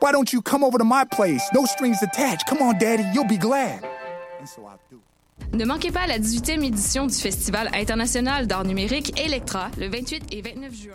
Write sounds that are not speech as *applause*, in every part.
Why don't you come over to my place? No strings attached. Come on, daddy, you'll be glad. Ne manquez pas la 18e édition du Festival international d'art numérique Electra le 28 et 29 juin.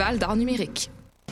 d'art numérique.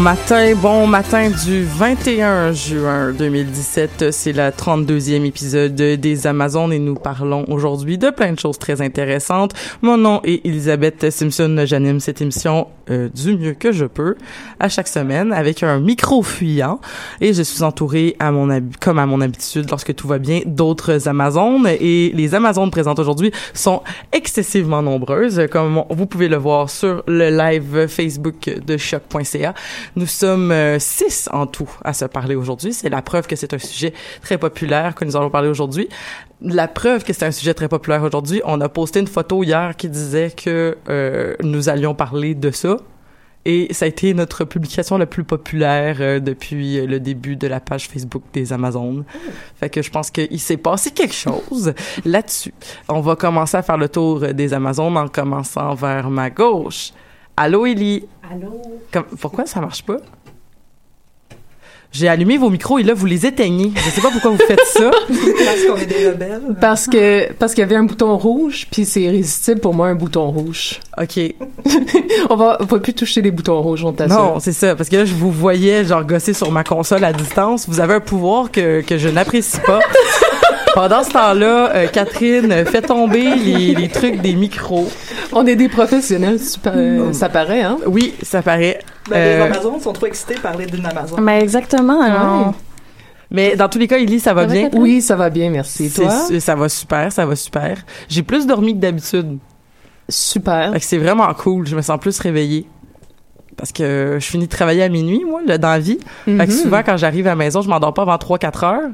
Matin, bon matin du 21 juin 2017. C'est la 32e épisode des Amazones et nous parlons aujourd'hui de plein de choses très intéressantes. Mon nom est Elisabeth Simpson. J'anime cette émission euh, du mieux que je peux à chaque semaine avec un micro fuyant et je suis entourée à mon comme à mon habitude lorsque tout va bien d'autres Amazones et les Amazones présentes aujourd'hui sont excessivement nombreuses comme vous pouvez le voir sur le live Facebook de choc.ca. Nous sommes euh, six en tout à se parler aujourd'hui. C'est la preuve que c'est un sujet très populaire que nous allons parler aujourd'hui. La preuve que c'est un sujet très populaire aujourd'hui, on a posté une photo hier qui disait que euh, nous allions parler de ça. Et ça a été notre publication la plus populaire euh, depuis le début de la page Facebook des Amazones. Fait que je pense qu'il s'est passé quelque chose là-dessus. On va commencer à faire le tour des Amazones en commençant vers ma gauche. Allô, Élie? Allô? Comme- pourquoi ça marche pas? J'ai allumé vos micros et là, vous les éteignez. Je sais pas pourquoi vous faites ça. *laughs* Parce qu'on est des rebelles. Parce que parce qu'il y avait un bouton rouge, puis c'est irrésistible pour moi un bouton rouge. OK. *laughs* On va, on va plus toucher les boutons rouges, on t'assure. Non, c'est ça. Parce que là, je vous voyais, genre, gosser sur ma console à distance. Vous avez un pouvoir que, que je n'apprécie pas. *laughs* Pendant ce temps-là, euh, Catherine euh, fait tomber les, les trucs des micros. On est des professionnels, super, euh, ça paraît, hein? Oui, ça paraît. Ben, Euh, Les Amazones sont trop excités de parler d'une Amazon. Ben exactement. alors. mais dans tous les cas, Ellie, ça va Ça va, bien. Oui, ça va bien, merci. Toi? ça va super, ça va super. J'ai plus dormi que d'habitude. Super. Fait que c'est vraiment cool. Je me sens plus réveillée. Parce que je finis de travailler à minuit, moi, là, dans la vie. Fait que Mhm. souvent, quand j'arrive à la maison, je m'endors pas avant 3-4 heures.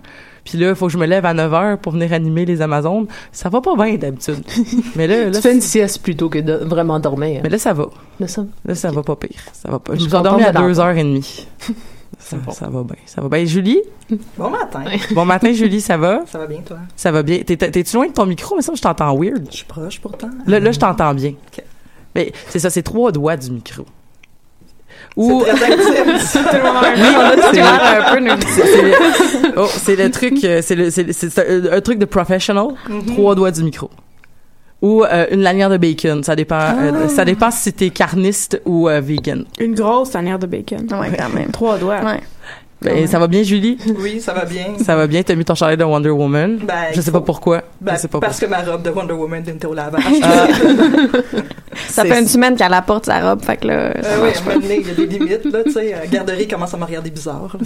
Puis là, il faut que je me lève à 9 heures pour venir animer les Amazones. Ça va pas bien, d'habitude. *laughs* Mais là, là, Tu fais une sieste plutôt que de vraiment dormir. mais là, ça va. Mais ça, Là, ça va pas pire. Ça va pas. Je Je me suis endormie à contente de 2h30. Ça, bon. ça va bien. Ça va bien. Et Julie? *laughs* Bon matin. Bon matin, Julie, ça va? Ça va bien, toi? Ça va bien. T'es- T'es-tu loin de ton micro? Mais ça, je t'entends weird. Je suis proche pourtant. Là, là je t'entends bien. Mais c'est ça, c'est trois doigts du micro. C'est Ou très intime. ça. Tout le monde a *laughs* un peu, c'est- c'est oh, c'est le truc, euh, c'est le, c'est, c'est un, un truc de professional. Mhm. Trois doigts du micro. ou euh, une lanière de bacon. Ça dépend. euh, Ah. ça dépend si t'es carniste ou euh, vegan. Une grosse tanière de bacon. Ouais, quand même. Trois doigts. Ouais. Ben, ça va bien, Julie? Oui, ça va bien. Ça va bien. T'as mis ton chalet de Wonder Woman? Ben, je sais pas pourquoi. Ben, je sais pas parce pourquoi. que ma robe de Wonder Woman était au lavage. Ah. *laughs* Ça fait une semaine qu'elle apporte sa robe, fait que là, ça Euh, oui, à il y a des limites, là, tu sais. La garderie commence à me regarder bizarre.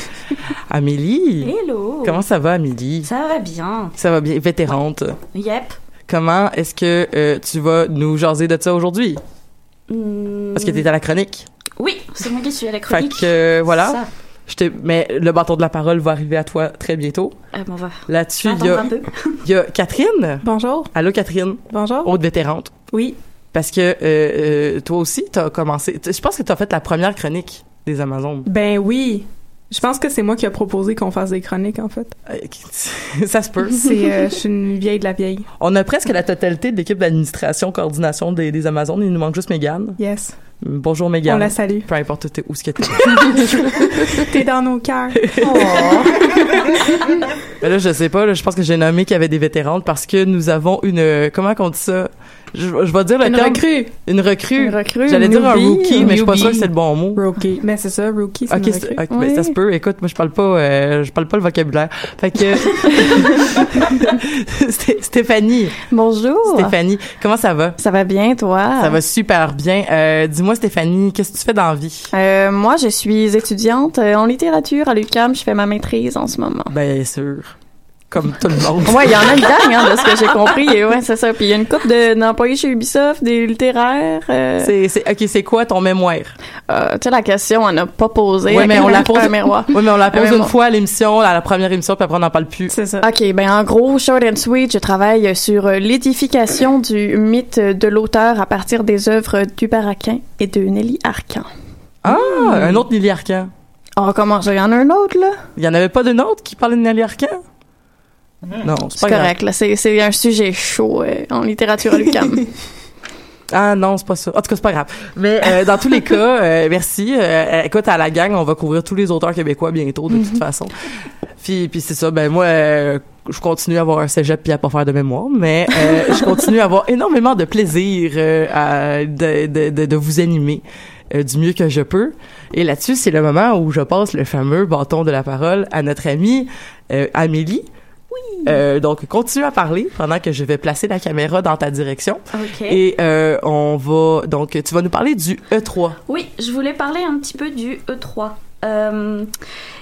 *laughs* Amélie? Hello. Comment ça va, Amélie? Ça va bien. Ça va bien. Vétérante. Yep. Comment est-ce que euh, tu vas nous jaser de ça aujourd'hui? Hmm, Parce que t'es à la chronique. Oui, c'est moi qui suis à la Fait chronique. que, euh, voilà. Ça. Je mais le bâton de la parole va arriver à toi très bientôt. Ah, bon, on va Là-dessus, il y a, *laughs* y Catherine. Bonjour. Allô, Catherine. Bonjour. Autre vétérante. Oui. Parce que euh, euh, toi aussi, t'as commencé. t- Je pense que t'as fait la première chronique des Amazones. Ben oui. Je pense que c'est moi qui a proposé qu'on fasse des chroniques, en fait. Euh, *laughs* Ça se peut. *laughs* C'est, euh, je suis une vieille de la vieille. On a presque la totalité de l'équipe d'administration, coordination des, des Amazones. Il nous manque juste Mégane. Yes. Bonjour Mégane. On la salue. Peu importe où ce que t'es. *laughs* T'es dans nos cœurs. Mais *laughs* là, je sais pas, là, je pense que j'ai nommé qu'il y avait des vétérantes parce que nous avons une, euh, comment qu'on dit ça? Je, je vais dire le Une terme. recrue. Une recrue. Une recrue, J'allais dire un newbie, rookie, mais je suis pas sûre que c'est le bon mot. Rookie. Mais c'est ça, rookie, c'est Ok, une c'est- recrue. ok, ben, ça se peut. Écoute, moi je parle pas, euh, je parle pas le vocabulaire. Fait que *laughs* Sté- Stéphanie. Bonjour. Stéphanie, comment ça va? Ça va bien, toi? Ça va super bien. Euh, Dis-moi, Stéphanie, qu'est-ce que tu fais dans la vie? Euh, moi, je suis étudiante euh, en littérature à l'UQAM. Je fais ma maîtrise en ce moment. Bien sûr, comme tout le monde. Ouais, il y en a une gang, hein, de ce que j'ai compris. Et ouais, c'est ça. Puis il y a une couple de- d'employés chez Ubisoft, des littéraires. Euh, C'est, c'est, ok, c'est quoi ton mémoire? Euh, tu sais, la question, on n'a pas posé. Ouais, mais on la pose. Un miroir. Ouais, mais on la pose Un une fois à l'émission, à la première émission, puis après on n'en parle plus. C'est ça. OK, ben en gros, short and sweet, je travaille sur euh, l'édification du mythe de l'auteur à partir des œuvres d'Hubert Aquin et de Nelly Arcan. Ah, un autre Nelly Arcan. Oh, comment ça? Il y en a un autre, là? Il y en avait pas d'un autre qui parlait de Nelly Arcan? Non, c'est pas grave. correct, là. C'est c'est un sujet chaud euh, en littérature à l'UQAM. *laughs* Ah non, c'est pas ça. En tout cas, c'est pas grave. Mais euh, dans tous les cas, euh, merci. Euh, écoute, à la gang, on va couvrir tous les auteurs québécois bientôt, de toute façon. Puis, puis c'est ça. Ben moi, euh, je continue à avoir un cégep puis à pas faire de mémoire, mais euh, je continue à avoir énormément de plaisir euh, à, de, de, de, de vous animer euh, du mieux que je peux. Et là-dessus, c'est le moment où je passe le fameux bâton de la parole à notre amie euh, Amélie. Euh, donc, continue à parler pendant que je vais placer la caméra dans ta direction. Ok. Et euh, on va donc tu vas nous parler du E E3. Oui, je voulais parler un petit peu du E3. Euh,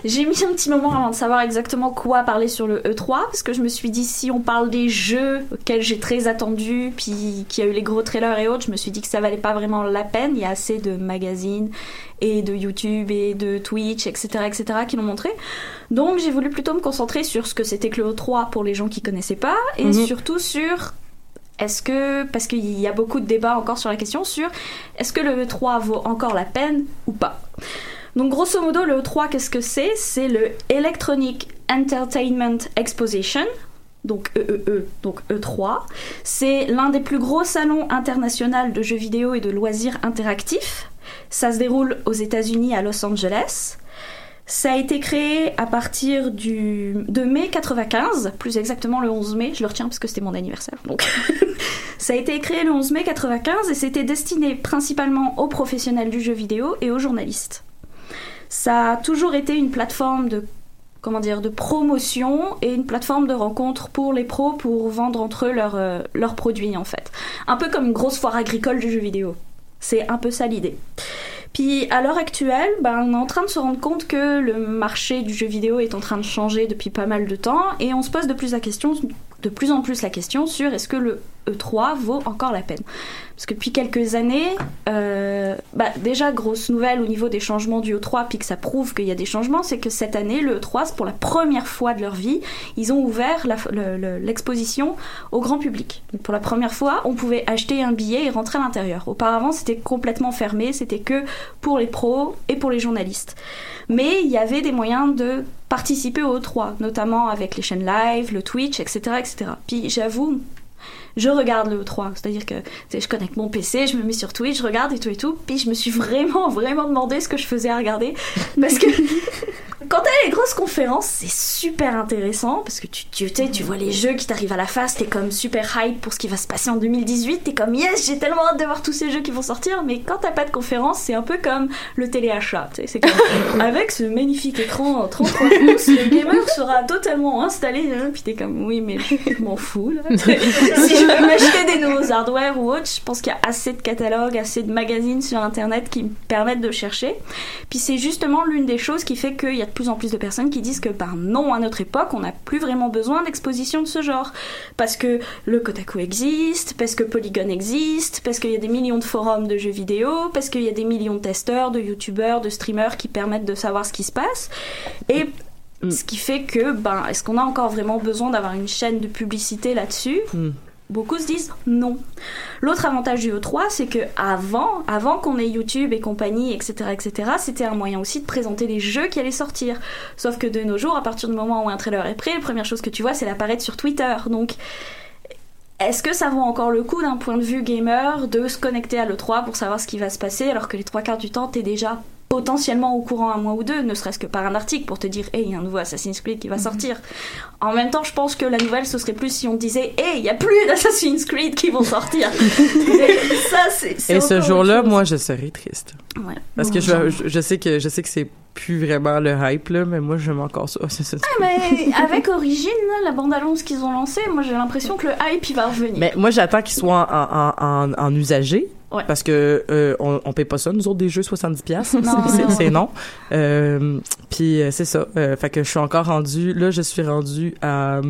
j'ai mis un petit moment avant de savoir exactement quoi parler sur le E3 parce que je me suis dit si on parle des jeux auxquels j'ai très attendu puis qui a eu les gros trailers et autres, je me suis dit que ça valait pas vraiment la peine. Il y a assez de magazines et de YouTube et de Twitch, etc., etc., qui l'ont montré. Donc j'ai voulu plutôt me concentrer sur ce que c'était que le E3 pour les gens qui connaissaient pas et Mhm. surtout sur est-ce que, parce qu'il y a beaucoup de débats encore sur la question sur est-ce que le E3 vaut encore la peine ou pas Donc grosso modo, le E3, qu'est-ce que c'est? C'est le Electronic Entertainment Exposition, donc EEE, donc E3. C'est l'un des plus gros salons internationaux de jeux vidéo et de loisirs interactifs. Ça se déroule aux États-Unis à Los Angeles. Ça a été créé à partir du, de mai 95, plus exactement le 11 mai, je le retiens parce que c'était mon anniversaire. Donc. *laughs* ça a été créé le 11 mai 95 et c'était destiné principalement aux professionnels du jeu vidéo et aux journalistes. Ça a toujours été une plateforme de comment dire de promotion et une plateforme de rencontre pour les pros pour vendre entre eux leurs euh, leurs produits en fait. Un peu comme une grosse foire agricole du jeu vidéo. C'est un peu ça l'idée. Puis à l'heure actuelle, ben, on est en train de se rendre compte que le marché du jeu vidéo est en train de changer depuis pas mal de temps et on se pose de plus, la question, de plus en plus la question sur est-ce que le E3 vaut encore la peine. Parce que depuis quelques années, euh, bah, déjà grosse nouvelle au niveau des changements du E3, puis que ça prouve qu'il y a des changements, c'est que cette année, le E3, c'est pour la première fois de leur vie, ils ont ouvert l'exposition au grand public. Donc, pour la première fois, on pouvait acheter un billet et rentrer à l'intérieur. Auparavant, c'était complètement fermé, c'était que pour les pros et pour les journalistes. Mais il y avait des moyens de participer au E3, notamment avec les chaînes live, le Twitch, etc. etc. Puis j'avoue, je regarde le E3, c'est-à-dire que je connecte mon PC, je me mets sur Twitch, je regarde et tout et tout, puis je me suis *laughs* vraiment, vraiment demandé ce que je faisais à regarder, parce que quand t'as les grosses conférences, c'est super intéressant parce que tu, tu, tu vois les jeux qui t'arrivent à la face, t'es comme super hype pour ce qui va se passer en 2018, t'es comme yes, j'ai tellement hâte de voir tous ces jeux qui vont sortir, mais quand t'as pas de conférence, c'est un peu comme le téléachat, c'est comme *laughs* avec ce magnifique écran 33 pouces, le gamer sera totalement installé, hein, puis t'es comme oui, mais je m'en fous là. *laughs* si je veux m'acheter des nouveaux hardware ou autre, je pense qu'il y a assez de catalogues, assez de magazines sur internet qui me permettent de chercher. Puis c'est justement l'une des choses qui fait qu'il y a de plus en plus de personnes qui disent que par non à notre époque, on n'a plus vraiment besoin d'exposition de ce genre. Parce que le Kotaku existe, parce que Polygon existe, parce qu'il y a des millions de forums de jeux vidéo, parce qu'il y a des millions de testeurs, de youtubeurs, de streamers qui permettent de savoir ce qui se passe. Et ce qui fait que, ben, est-ce qu'on a encore vraiment besoin d'avoir une chaîne de publicité là-dessus? Beaucoup se disent non. L'autre avantage du E3, c'est que avant, avant qu'on ait YouTube et compagnie, etc., etc., c'était un moyen aussi de présenter les jeux qui allaient sortir. Sauf que de nos jours, à partir du moment où un trailer est prêt, la première chose que tu vois, c'est l'apparaître sur Twitter. Donc, est-ce que ça vaut encore le coup d'un point de vue gamer de se connecter à l'E3 pour savoir ce qui va se passer alors que les trois quarts du temps, t'es déjà potentiellement au courant un mois ou deux, ne serait-ce que par un article pour te dire, hey, il y a un nouveau Assassin's Creed qui va sortir. En même temps, je pense que la nouvelle, ce serait plus si on disait, hey, il y a plus d'Assassin's Creed qui vont sortir. *laughs* Et ça, c'est. c'est Et ce jour-là, moi, je serais triste. Ouais. Parce que je, je, sais que je sais que c'est plus vraiment le hype là, mais moi j'aime encore ça. C'est ça. Ah, mais avec Origin, là, la bande-annonce qu'ils ont lancée, moi j'ai l'impression que le hype il va revenir. Mais moi j'attends qu'il soit en, en, en, en usagé. Ouais. Parce que euh, on, on paye pas ça nous autres des jeux 70 pièces, Non, c'est non. c'est non. Euh, puis euh, c'est ça. Euh, fait que je suis encore rendu là, je suis rendu à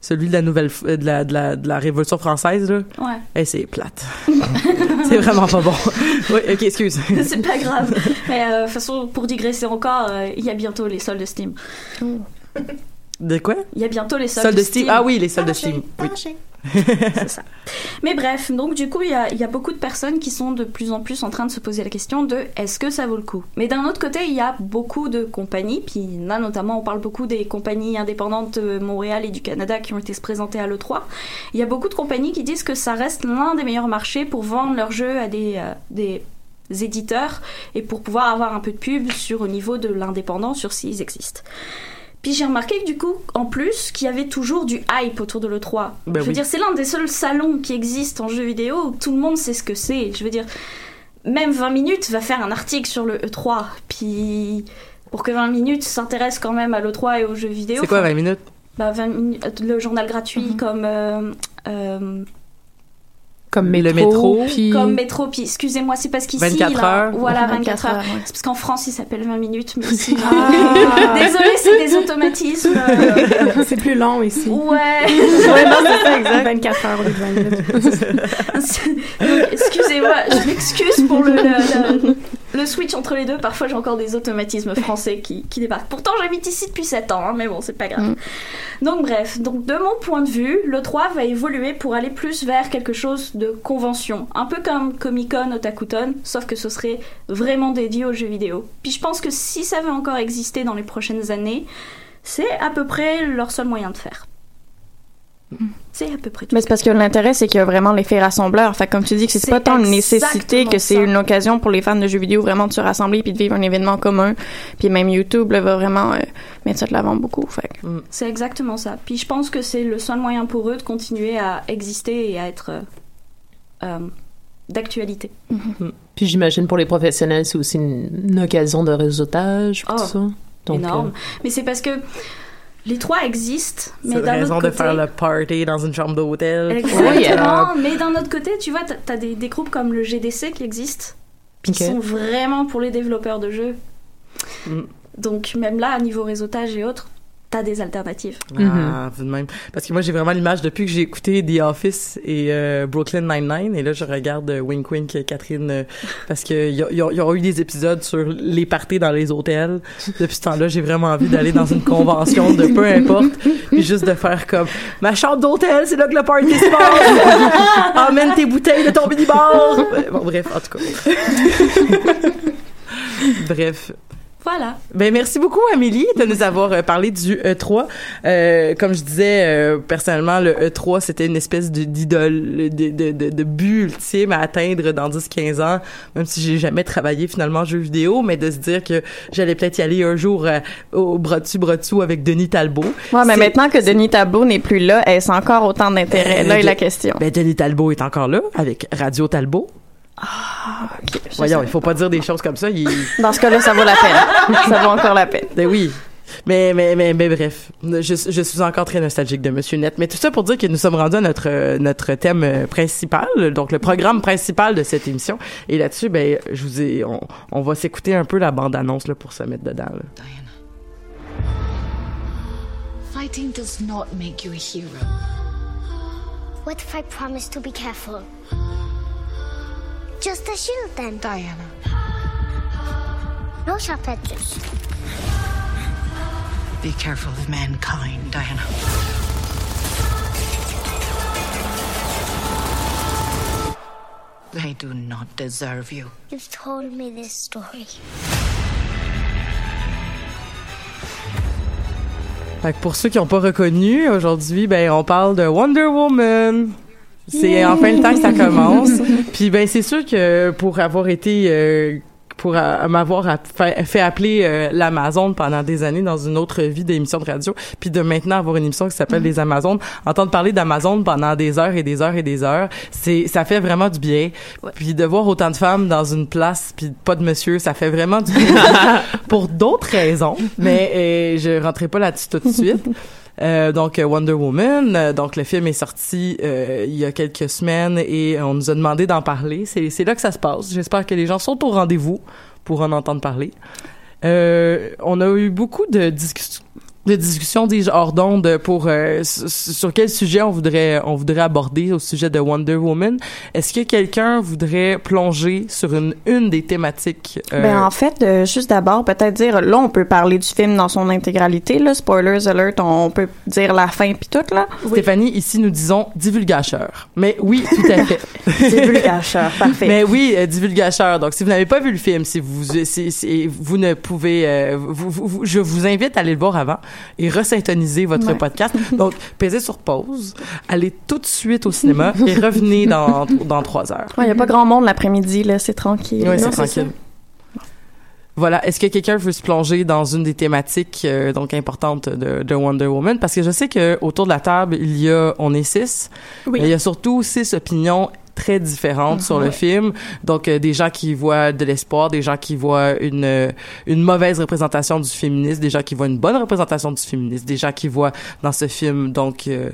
celui de la nouvelle de la de la, de la Révolution française là. Ouais. Et c'est plate. *laughs* c'est vraiment pas bon. *laughs* oui, OK, excuse. *laughs* c'est pas grave. Mais euh, de toute façon, pour digresser encore, euh, il y a bientôt les soldes de Steam. De quoi? Il y a bientôt les soldes, Soldes de Steam. Ah oui, les soldes de Steam. Oui. *laughs* ça. Mais bref, donc du coup, il y a, beaucoup de personnes qui sont de plus en plus en train de se poser la question de est-ce que ça vaut le coup? Mais d'un autre côté, il y a beaucoup de compagnies, puis là notamment, on parle beaucoup des compagnies indépendantes de Montréal et du Canada qui ont été se présenter à l'E3. Il y a beaucoup de compagnies qui disent que ça reste l'un des meilleurs marchés pour vendre leurs jeux à des, euh, des éditeurs et pour pouvoir avoir un peu de pub sur au niveau de l'indépendant sur s'ils existent. Puis j'ai remarqué que du coup, en plus, qu'il y avait toujours du hype autour de l'E3. Ben je veux oui. dire, c'est l'un des seuls salons qui existent en jeu vidéo où tout le monde sait ce que c'est. Je veux dire, même 20 minutes va faire un article sur le E3. Puis pour que 20 minutes s'intéresse quand même à l'E3 et aux jeux vidéo. C'est quoi enfin, 20 minutes? Bah, 20 minutes, le journal gratuit Mhm. comme euh, euh, Comme Le métro, métro, puis... comme métro puis excusez-moi c'est parce qu'ici 24 là, heures. voilà 24, 24 heures, heures, ouais. c'est parce qu'en France il s'appelle 20 minutes mais ici Ah. *laughs* désolé c'est des automatismes *laughs* c'est plus long ici. ouais *laughs* Ouais, non, c'est ça, exact. 24 heures au lieu de 20 minutes. Excusez-moi je m'excuse pour le, le, le- le switch entre les deux parfois j'ai encore des automatismes français qui, qui débarquent pourtant j'habite ici depuis 7 ans hein, mais bon c'est pas grave donc bref, donc de mon point de vue, le 3 va évoluer pour aller plus vers quelque chose de convention, un peu comme Comic Con, Otakuton, sauf que ce serait vraiment dédié aux jeux vidéo. Puis je pense que si ça veut encore exister dans les prochaines années, c'est à peu près leur seul moyen de faire. C'est à peu près tout. Mais c'est parce que l'intérêt, c'est qu'il y a vraiment l'effet rassembleur. Fait comme tu dis que c'est C'est pas tant une nécessité que c'est ça. une occasion pour les fans de jeux vidéo vraiment de se rassembler puis de vivre un événement commun. Puis même YouTube là, va vraiment euh, mettre ça de l'avant beaucoup. Fait que- C'est exactement ça. Puis je pense que c'est le seul moyen pour eux de continuer à exister et à être euh, euh, d'actualité. Puis j'imagine pour les professionnels, c'est aussi une, une occasion de réseautage, Oh, tout ça. Donc, énorme. euh, Mais c'est parce que les trois existent, mais C'est d'un raison autre de côté, faire le party dans une chambre d'hôtel. Exactement, mais d'un autre côté, tu vois, t'as- des, des groupes comme le GDC qui existent, puis qui sont vraiment pour les développeurs de jeux. Mm. Donc même là, à niveau réseautage et autres, t'as des alternatives. Ah, vu de même. Parce que moi, j'ai vraiment l'image depuis que j'ai écouté The Office et euh, Brooklyn Nine-Nine. Et là, je regarde euh, Wink Wink Catherine euh, *laughs* parce qu'il y, a- y, a- y aura eu des épisodes sur les parties dans les hôtels. Depuis ce temps-là, j'ai vraiment envie d'aller dans une convention de peu importe. Puis juste de faire comme ma chambre d'hôtel, c'est là que le party se passe. Emmène tes bouteilles de ton minibar. Euh, Bon, bref, en tout cas. *laughs* bref. Voilà. Ben merci beaucoup Amélie de nous avoir euh, parlé du E3. Euh, comme je disais euh, personnellement, le E3 c'était une espèce de- d'idole, de, de, de, de but ultime à atteindre dans 10-15 ans. Même si j'ai jamais travaillé finalement en jeu vidéo, mais de se dire que j'allais peut-être y aller un jour euh, au bras dessous avec Denis Talbot. Ouais, mais maintenant que Denis Tableau n'est plus là, est-ce encore autant d'intérêt? Euh, Là est la question. Ben Denis Talbot est encore là avec Radio Talbot. Ah, ok. Je Voyons, il faut pas dire des choses comme ça. Il... Dans ce cas-là, ça vaut la peine. *laughs* ça vaut encore la peine. Ben oui. Mais, mais, mais, mais bref, je, je suis encore très nostalgique de Monsieur Net. Mais tout ça pour dire que nous sommes rendus à notre, euh, notre thème euh, principal, donc le programme principal de cette émission. Et là-dessus, ben, je vous ai, on, on va s'écouter un peu la bande-annonce là, pour se mettre dedans. là. Fighting does not make you a hero. What if I promise to be careful? Just a shield then. Diana. No sharp edges. Be careful of mankind, Diana. They do not deserve you. You've told me this story. Fait que pour ceux qui n'ont pas reconnu, aujourd'hui, ben, on parle de Wonder Woman. C'est enfin le temps que ça commence. *laughs* Puis ben c'est sûr que pour avoir été euh, pour euh, m'avoir fait, appeler euh, l'Amazon pendant des années dans une autre vie d'émission de radio, puis de maintenant avoir une émission qui s'appelle Les Amazones, entendre parler d'Amazon pendant des heures et des heures et des heures, c'est ça fait vraiment du bien. Puis de voir autant de femmes dans une place puis pas de monsieur, ça fait vraiment du bien *laughs* pour d'autres raisons, mais euh, je rentrerai pas là-dessus tout de suite. *laughs* Euh, donc euh, Wonder Woman, euh, donc le film est sorti il y a quelques semaines et on nous a demandé d'en parler. C'est là que ça se passe. J'espère que les gens sont au rendez-vous pour en entendre parler. On a eu beaucoup de discussions de discussions dis-je hors d'onde pour euh, sur quel sujet on voudrait on voudrait aborder au sujet de Wonder Woman. Est-ce que quelqu'un voudrait plonger sur une une des thématiques euh, Ben, en fait, euh, juste d'abord, peut-être dire, là, on peut parler du film dans son intégralité, là, spoilers alert, on peut dire la fin puis tout, là. Stéphanie, ici nous disons divulgacheur. Mais oui, tout à fait. *laughs* *laughs* Divulgacheur, parfait. Mais oui, euh, divulgacheur. Donc, si vous n'avez pas vu le film, si vous, si, si- vous ne pouvez, euh, vous- vous- je vous invite à aller le voir avant et resyntoniser votre Ouais. podcast. *laughs* Donc, pesez sur pause, allez tout de suite au cinéma *laughs* et revenez dans, dans trois heures. Il n'y a pas grand monde l'après-midi, là, c'est tranquille. Oui, c'est tranquille. Voilà. Est-ce que quelqu'un veut se plonger dans une des thématiques euh, donc importantes de, de Wonder Woman? Parce que je sais que autour de la table il y a on est six, Oui. mais il y a surtout six opinions très différentes sur le film. Donc euh, des gens qui voient de l'espoir, des gens qui voient une euh, une mauvaise représentation du féminisme, des gens qui voient une bonne représentation du féminisme, des gens qui voient dans ce film donc euh,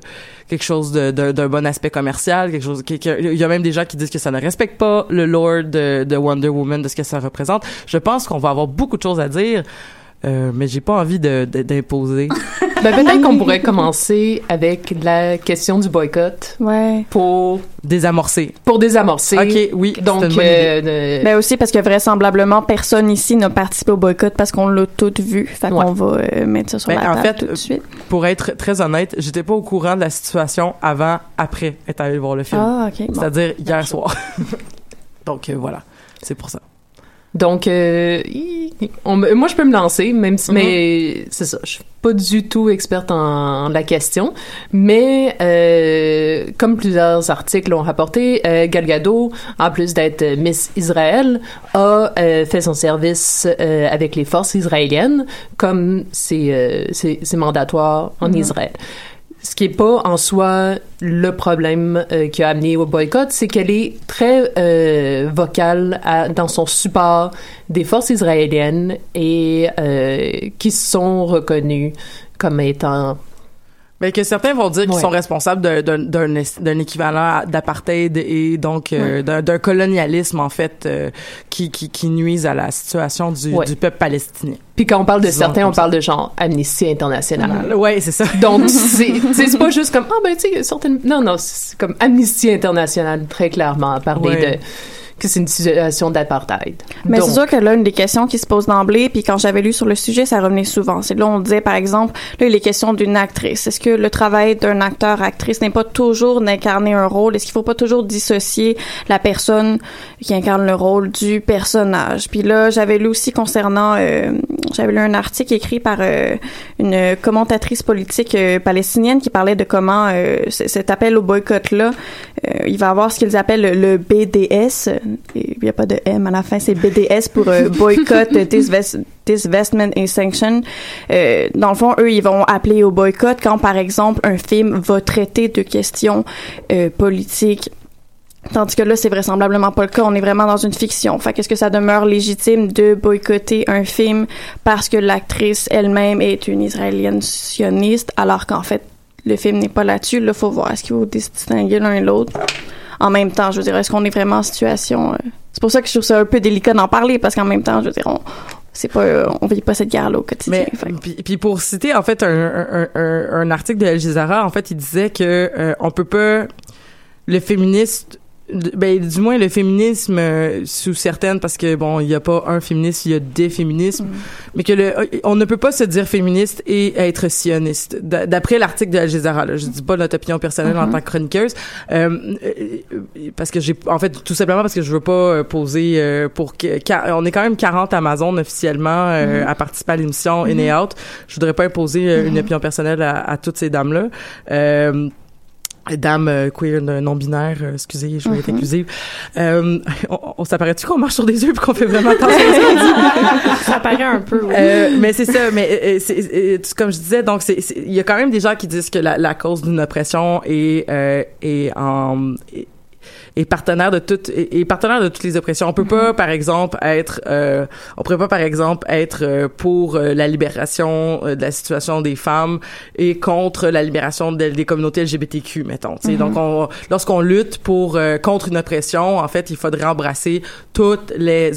quelque chose d'un bon aspect commercial, quelque chose. Il y a même des gens qui disent que ça ne respecte pas le lore de, de Wonder Woman, de ce que ça représente. Je pense qu'on va avoir beaucoup de choses à dire, euh, mais j'ai pas envie de de- d'imposer. *laughs* Ben, peut-être qu'on pourrait commencer avec la question du boycott. Ouais. Pour désamorcer. Pour désamorcer. Ok, oui. Donc, c'est une bonne euh, idée. Ben aussi parce que vraisemblablement personne ici n'a participé au boycott parce qu'on l'a tout vu. Fait qu'on va euh, mettre ça sur Ben, la en table fait, tout de suite. pour être très honnête, j'étais pas au courant de la situation avant, après être allé voir le film. Ah, ok, bon. C'est-à-dire hier soir. *laughs* Donc euh, voilà, c'est pour ça. Donc, euh, on moi, je peux me lancer, même si, mais c'est ça, je suis pas du tout experte en, en la question, mais euh, comme plusieurs articles l'ont rapporté, euh, Gal Gadot, en plus d'être Miss Israël, a euh, fait son service euh, avec les forces israéliennes, comme c'est euh, c'est c'est mandatoire en Mhm. Israël. Ce qui est pas en soi le problème euh, qui a amené au boycott, c'est qu'elle est très euh, vocale dans son support des forces israéliennes et euh, qui sont reconnues comme étant Mais que certains vont dire qu'ils Ouais. sont responsables d'un- équivalent d'apartheid et donc euh, d'un d'un colonialisme en fait euh, qui, qui qui nuise à la situation du, Ouais. du peuple palestinien. Puis quand on parle de Disons certains, on parle de genre Amnesty International. Ouais, c'est ça. Donc *laughs* c'est pas juste comme ah ben tu sais certaines non non c'est comme Amnesty International très clairement à parler de que c'est une situation d'apartheid. Mais c'est sûr que là, une des questions qui se pose d'emblée, puis quand j'avais lu sur le sujet, ça revenait souvent. C'est là, on disait, par exemple, là, les questions d'une actrice. Est-ce que le travail d'un acteur-actrice n'est pas toujours d'incarner un rôle? Est-ce qu'il faut pas toujours dissocier la personne qui incarne le rôle du personnage? Puis là, j'avais lu aussi concernant euh, j'avais lu un article écrit par euh, une commentatrice politique euh, palestinienne qui parlait de comment euh, cet appel au boycott-là, il va avoir ce qu'ils appellent le BDS. Il n'y a pas de M à la fin, c'est BDS pour euh, Boycott, Disvest- Divestment and Sanction. Euh, dans le fond, eux, ils vont appeler au boycott quand, par exemple, un film va traiter de questions euh, politiques Tandis que là, c'est vraisemblablement pas le cas. On est vraiment dans une fiction. Fait qu'est-ce que ça demeure légitime de boycotter un film parce que l'actrice elle-même est une Israélienne sioniste, alors qu'en fait, le film n'est pas là-dessus? Là, faut voir. Est-ce qu'il faut distinguer l'un et l'autre? En même temps, je veux dire, est-ce qu'on est vraiment en situation... euh, C'est pour ça que je trouve ça un peu délicat d'en parler, parce qu'en même temps, je veux dire, on... C'est pas, euh, on vit pas cette guerre-là au quotidien. Mais puis, puis pour citer en fait un, un, un, un article de El Jazeera, en fait, il disait que euh, on peut pas le féministe ben du moins le féminisme euh, sous certaines parce que bon il y a pas un féministe il y a des féminismes. Mais que le on ne peut pas se dire féministe et être sioniste. D'après l'article de Al Jazeera là, je dis pas notre opinion personnelle en Mhm. tant que chroniqueuse. Euh, euh, parce que j'ai en fait tout simplement parce que je veux pas euh, poser euh, pour que on est quand même 40 Amazon officiellement euh, Mhm. à participer à l'émission In et Out. Je voudrais pas imposer une opinion personnelle à, à toutes ces dames là euh, Dame euh, queer non binaire, euh, excusez, je vais être Mhm. inclusive. Euh, on, on s'apparaît-tu qu'on marche sur des œufs puis qu'on fait vraiment attention à ce qu'on dit? *laughs* Ça paraît un peu, oui. Euh, mais c'est ça, mais euh, c'est, comme je disais, donc c'est, c'est- il y a quand même des gens qui disent que la, la cause d'une oppression est, euh, est en est, est partenaire de toutes est, partenaire de toutes les oppressions. On peut pas, par exemple, être euh, on pourrait pas, par exemple, être euh, pour euh, la libération euh, de la situation des femmes et contre la libération de- des communautés LGBTQ, mettons. sais. Mhm. Donc, on, lorsqu'on lutte pour euh, contre une oppression, en fait, il faudrait embrasser toutes les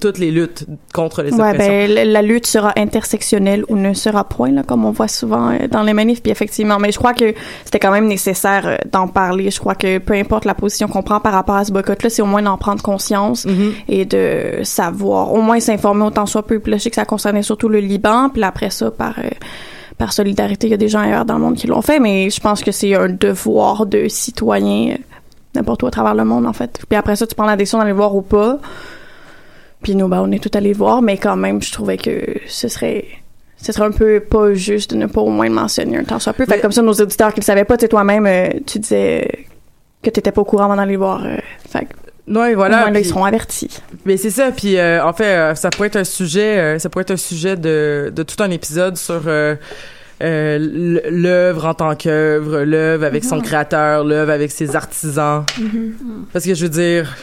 toutes les luttes contre les Ouais, oppressions. ben, la- lutte sera intersectionnelle ou ne sera point, là, comme on voit souvent dans les manifs, puis effectivement. Mais je crois que c'était quand même nécessaire d'en parler. Je crois que peu importe la position qu'on prend par rapport à ce boycott-là, c'est au moins d'en prendre conscience Mm-hmm. et de savoir, au moins s'informer autant soit peu. Puis là, je sais que ça concernait surtout le Liban, puis après ça, par... euh, par solidarité, il y a des gens ailleurs dans le monde qui l'ont fait, mais je pense que c'est un devoir de citoyen euh, n'importe où à travers le monde, en fait. Puis après ça, tu prends la décision d'aller le voir ou pas. Puis nous, ben, on est tout allés voir, mais quand même, je trouvais que ce serait ce serait un peu pas juste de ne pas au moins le mentionner un temps soit peu. Fait que comme ça, nos auditeurs qui le savaient pas, tu sais, toi-même, euh, tu disais que t'étais pas au courant avant d'aller le voir. euh, fait Ouais, voilà. au moins, là, ils seront avertis. Mais c'est ça. Puis euh, en fait, euh, ça pourrait être un sujet, euh, ça pourrait être un sujet de, de tout un épisode sur euh, euh, l'œuvre en tant qu'œuvre, l'œuvre avec son Mhm. créateur, l'œuvre avec ses artisans. Parce que je veux dire,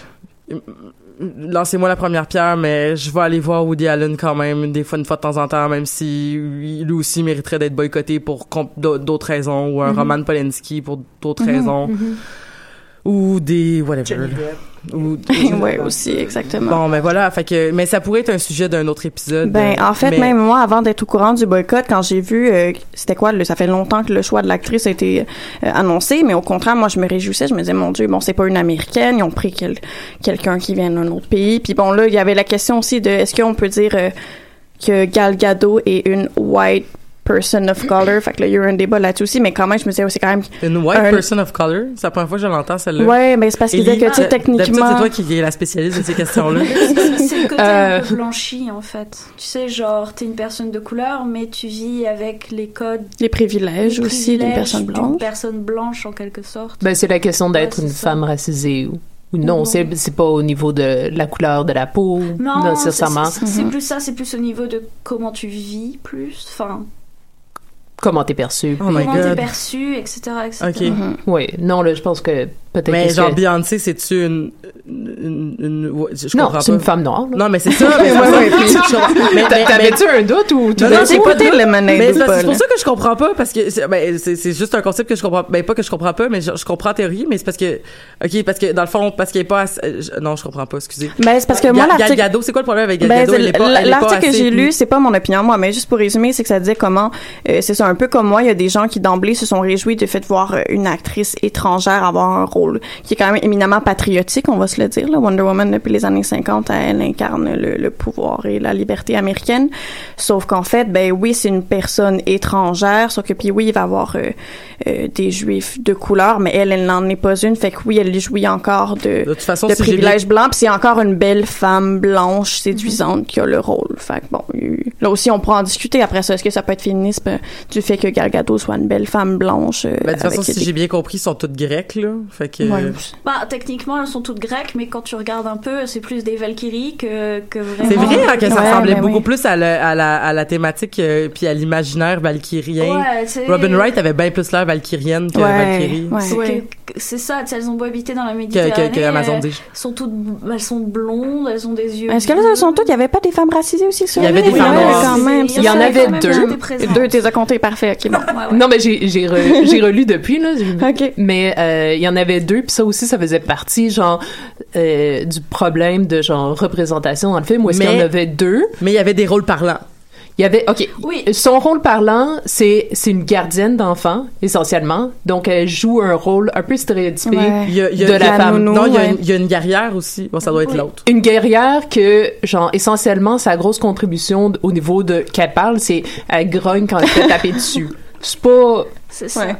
lancez-moi la première pierre, mais je vais aller voir Woody Allen quand même, des fois, une fois de temps en temps, même si lui aussi mériterait d'être boycotté pour d'autres raisons, ou un Mhm. Roman Polanski pour d'autres Mhm, raisons. Ou des whatever. Ou, *laughs* ouais, aussi, exactement. Bon, ben voilà, fait que, mais ça pourrait être un sujet d'un autre épisode. Ben, euh, en fait, mais- même moi, avant d'être au courant du boycott, quand j'ai vu, euh, c'était quoi, le- ça fait longtemps que le choix de l'actrice a été euh, annoncé, mais au contraire, moi, je me réjouissais, je me disais, mon Dieu, bon, c'est pas une américaine, ils ont pris quel- quelqu'un qui vient d'un autre pays. Puis bon, là, il y avait la question aussi de, est-ce qu'on peut dire euh, que Gal Gadot est une white person of color? Fait que là, il y a eu un débat là-dessus aussi, mais quand même, je me disais, oh, c'est quand même... Une white un- person of color, c'est la première fois que je l'entends celle-là. Ouais, mais c'est parce qu'il disait que, tu sais, techniquement- c'est toi qui es la spécialiste de ces questions-là. *laughs* C'est le côté Euh, un peu blanchi en fait. Tu sais, genre, t'es une personne de couleur, mais tu vis avec les codes. Les privilèges les aussi d'une personne blanche. personne blanche en quelque sorte. Ben, c'est la question d'être Ouais, une ça. femme racisée ou, non. non. C'est, c'est pas au niveau de la couleur de la peau, Non, c'est- nécessairement. c'est c'est plus ça, c'est plus au niveau de comment tu vis, plus. Enfin, Comment t'es perçu? Oh my comment t'es God. perçu, etc. etc. Ok. Oui, non, là, je pense que Mais que genre c'est- Beyoncé, c'est-tu une, une, une- ouais, je Non, comprends c'est une femme noire. là. Non, mais c'est ça. mais *laughs* Ouais, ouais. Mais- mais- T'avais-tu mais- un doute ou tu Non, j'ai pas. Lemonade Mais c'est c'est pour ça que je comprends pas parce que c'est ben, c'est c'est juste un concept que je comprends ben pas que je comprends pas mais je, je comprends en théorie mais c'est parce que OK parce que dans le fond parce qu'il est pas assez- euh, je- non je comprends pas excusez Ben, c'est parce que moi, l'article- Gadot c'est quoi le problème avec Ben, c'est pas L'article que j'ai lu, c'est pas mon opinion, moi, mais juste pour résumer, c'est que ça disait comment, euh, c'est ça, un peu comme moi, il y a des gens qui d'emblée se sont réjouis du fait de voir euh, une actrice étrangère avoir un rôle qui est quand même éminemment patriotique, on va se le dire. Là. Wonder Woman, depuis les années 50, elle incarne le, le pouvoir et la liberté américaine. Sauf qu'en fait, ben oui, c'est une personne étrangère, sauf que puis oui, il va avoir euh, euh, des juifs de couleur, mais elle, elle n'en est pas une. Fait que oui, elle jouit encore de, de toute façon de si j'ai privilèges blancs, puis c'est encore une belle femme blanche séduisante qui a le rôle. Fait que bon, y là aussi, on pourra en discuter après ça. Est-ce que ça peut être féministe euh, du fait que Gal Gadot soit une belle femme blanche? euh, Ben, de toute façon, si des- j'ai bien compris, ils sont toutes grecques, là. Fait Ouais. Bah, techniquement, elles sont toutes grecques, mais quand tu regardes un peu, c'est plus des Valkyries que, que vraiment. C'est vrai hein, que ça Ouais, ressemblait ben beaucoup oui. plus à, la- à la, à la thématique euh, puis à l'imaginaire valkyrien. Ouais, Robin Wright avait bien plus l'air valkyrienne que Ouais, Valkyrie. ouais. C'est ça, elles ont beau habiter dans la Méditerranée. que Amazon elles sont toutes, elles sont blondes, elles ont des yeux. Est-ce que là, elles sont toutes? Il y avait pas des femmes racisées aussi, sur Il y avait des femmes Ouais, noires. quand même. Il y en avait deux. Deux, t'es as compté, parfait. Non, mais j'ai j'ai re- j'ai relu depuis là. *laughs* Ok. Mais euh, il y en avait deux, puis ça aussi, ça faisait partie genre euh, du problème de genre représentation dans le film où est-ce qu'il y en avait deux? Mais il y avait des rôles parlants. Il y avait, ok, Oui. son rôle parlant, c'est c'est une gardienne d'enfants essentiellement, donc elle joue un rôle un peu stéréotypé Ouais. Il y a, il y a- de la femme. Non, il y, a ouais. une, il y a une guerrière aussi. Bon, ça doit être Oui. l'autre. Une guerrière que, genre, essentiellement, sa grosse contribution au niveau de qu'elle parle, c'est elle grogne quand elle se fait taper *laughs* dessus. C'est pas. C'est ça. Ouais.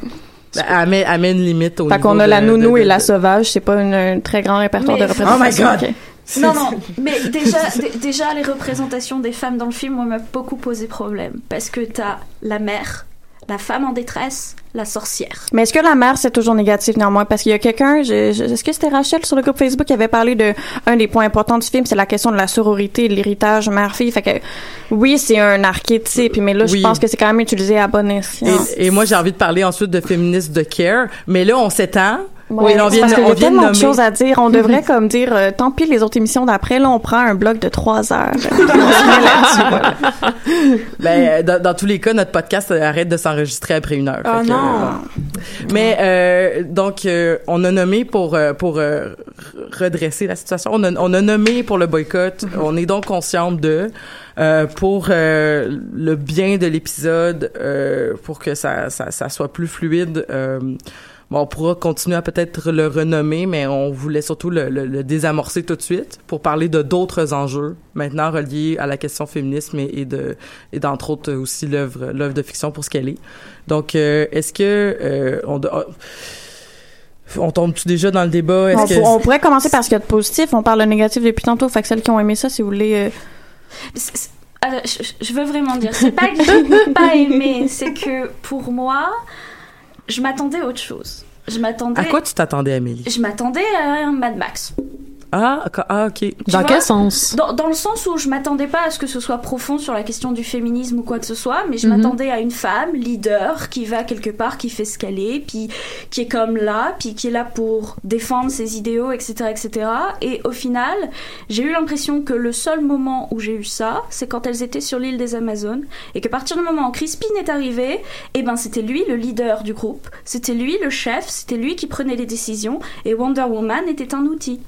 Ben, met une limite au Fait niveau qu'on a la de- nounou de- et la sauvage, c'est pas une- un très grand répertoire Mais- de représentation. Oh my God! Non, non, mais *laughs* déjà, déjà, les représentations des femmes dans le film, moi, m'a beaucoup posé problème. Parce que t'as la mère, la femme en détresse, la sorcière. Mais est-ce que la mère, c'est toujours négatif néanmoins? Parce qu'il y a quelqu'un, je- je- est-ce que c'était Rachel sur le groupe Facebook qui avait parlé de un des points importants du film, c'est la question de la sororité, de l'héritage mère-fille? Fait que, oui, c'est un archétype, mais là, je Oui. pense que c'est quand même utilisé à bon escient. Et, et moi, j'ai envie de parler ensuite de féministes de care. Mais là, on s'étend. Et on vient, parce de- qu'il y on a tellement de choses à dire. On devrait *laughs* comme dire, euh, tant pis les autres émissions d'après, là, on prend un bloc de trois heures. *laughs* on se met là-dessus, voilà. Ben, dans, dans tous les cas, notre podcast arrête de s'enregistrer après une heure. Ah Fait que, non. euh, Mais euh, donc, euh, on a nommé pour euh, pour euh, redresser la situation. On a, on a nommé pour le boycott. Mm-hmm. On est donc consciente de euh, pour euh, le bien de l'épisode, euh, pour que ça, ça ça soit plus fluide. euh, Bon, on pourra continuer à peut-être le renommer, mais on voulait surtout le, le- le désamorcer tout de suite pour parler de d'autres enjeux maintenant reliés à la question féminisme et, et de et d'entre autres aussi l'œuvre l'œuvre de fiction pour ce qu'elle est. Donc, euh, est-ce que euh, on do- on tombe-tu déjà dans le débat? Est-ce On, que pour- on pourrait commencer par ce qu'il y a de positif. On parle de négatif depuis tantôt. Fait que celles qui ont aimé ça, si vous voulez. euh, C'est- c'est- alors, je, je veux vraiment dire, c'est pas que j'ai *laughs* pas aimé, c'est que pour moi, je m'attendais à autre chose. Je m'attendais. à quoi tu t'attendais, Amélie? Je m'attendais à un Mad Max. Ah, ok- ah, ok. Dans vois? quel sens? Dans, dans le sens où je m'attendais pas à ce que ce soit profond sur la question du féminisme ou quoi que ce soit, mais je Mhm. m'attendais à une femme leader qui va quelque part, qui fait ce qu'elle est, puis qui est comme là, puis qui est là pour défendre ses idéaux, etc., etc. Et au final, j'ai eu l'impression que le seul moment où j'ai eu ça, c'est quand elles étaient sur l'île des Amazones, et qu'à partir du moment où Crispin est arrivé, eh ben c'était lui le leader du groupe, c'était lui le chef, c'était lui qui prenait les décisions, et Wonder Woman était un outil.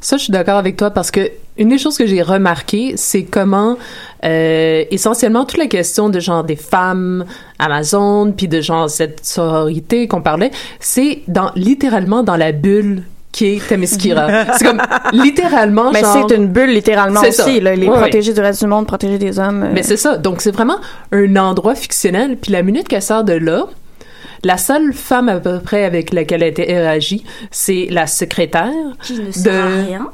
Ça, je suis d'accord avec toi parce que une des choses que j'ai remarqué, c'est comment euh, essentiellement toute la question de genre des femmes Amazon, puis de genre cette sororité qu'on parlait, c'est dans littéralement dans la bulle qui est Themyscira. *laughs* c'est comme littéralement Mais genre. c'est une bulle littéralement aussi. ça. Là, les protéger du reste du monde, protéger des hommes. euh, Mais c'est ça. Donc, c'est vraiment un endroit fictionnel. Puis la minute qu'elle sort de là, la seule femme à peu près avec laquelle elle était réagi, c'est la secrétaire. Qui ne sert à rien.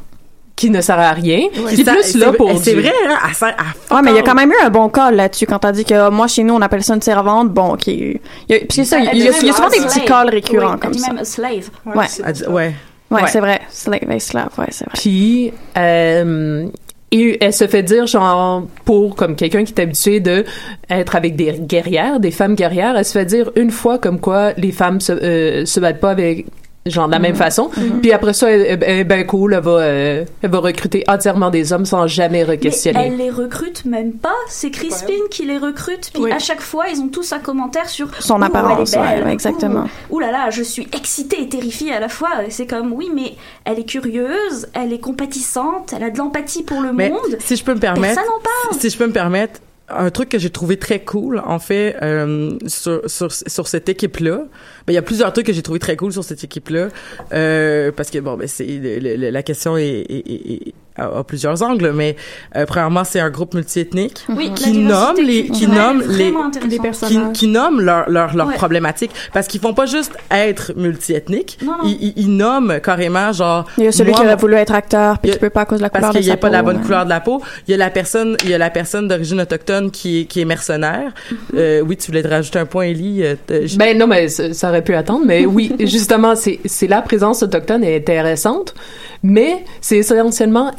Qui ne sert à rien. Ouais. Qui est Ça- plus c'est- là pour c'est vrai, hein, elle sert à Ouais, mais il y a quand même eu un bon call là-dessus quand t'as dit que moi chez nous on appelle ça une servante. Bon, qui, il y a, puis c'est ça, il y, a- il y a souvent des petits calls récurrents oui, comme ça. même slave. Ouais, ouais. ouais, Ouais. c'est vrai. Slave, et slave, ouais, c'est vrai. Puis, euh, et elle se fait dire, genre, pour comme quelqu'un qui est habitué de être avec des guerrières, des femmes guerrières, elle se fait dire une fois comme quoi les femmes se, euh, se battent pas avec genre de la même façon. Puis après ça, elle, elle est ben cool, elle va, euh, elle va recruter entièrement des hommes sans jamais Mais re-questionner. elle les recrute même pas, c'est Crispin qui les recrute, puis Oui. à chaque fois ils ont tous un commentaire sur Son Ouh, apparence, elle est belle, ouais, ouais, exactement. Ouh, ouh là là, je suis excitée et terrifiée à la fois. C'est comme oui, mais elle est curieuse, elle est compatissante, elle a de l'empathie pour le Mais monde. si je peux me permettre, Personne n'en parle. si je peux me permettre, un truc que j'ai trouvé très cool, en fait, euh, sur, sur, sur cette équipe-là, ben, il y a plusieurs trucs que j'ai trouvé très cool sur cette équipe-là, euh, parce que, bon, ben, c'est, la question est, est, est- est à, à plusieurs angles, mais euh, premièrement, c'est un groupe multiethnique Oui, qui nomme les, qui nomme les, qui, qui nomment leur leur leur Ouais. problématique parce qu'ils font pas juste être multiethniques, Non, non. ils, ils, ils nomment carrément genre. Il y a celui moi, qui aurait voulu être acteur, puis qui peut pas à cause de la parce couleur de qu'il n'y a pas la peau, bonne ouais. couleur de la peau. Il y a la personne, il y a la personne d'origine autochtone qui est, qui est mercenaire. Euh, oui, tu voulais te rajouter un point, Ellie. euh, j- Ben non, mais ça, ça aurait pu attendre. Mais oui, *laughs* justement, c'est c'est la présence autochtone est intéressante, mais c'est essentiellement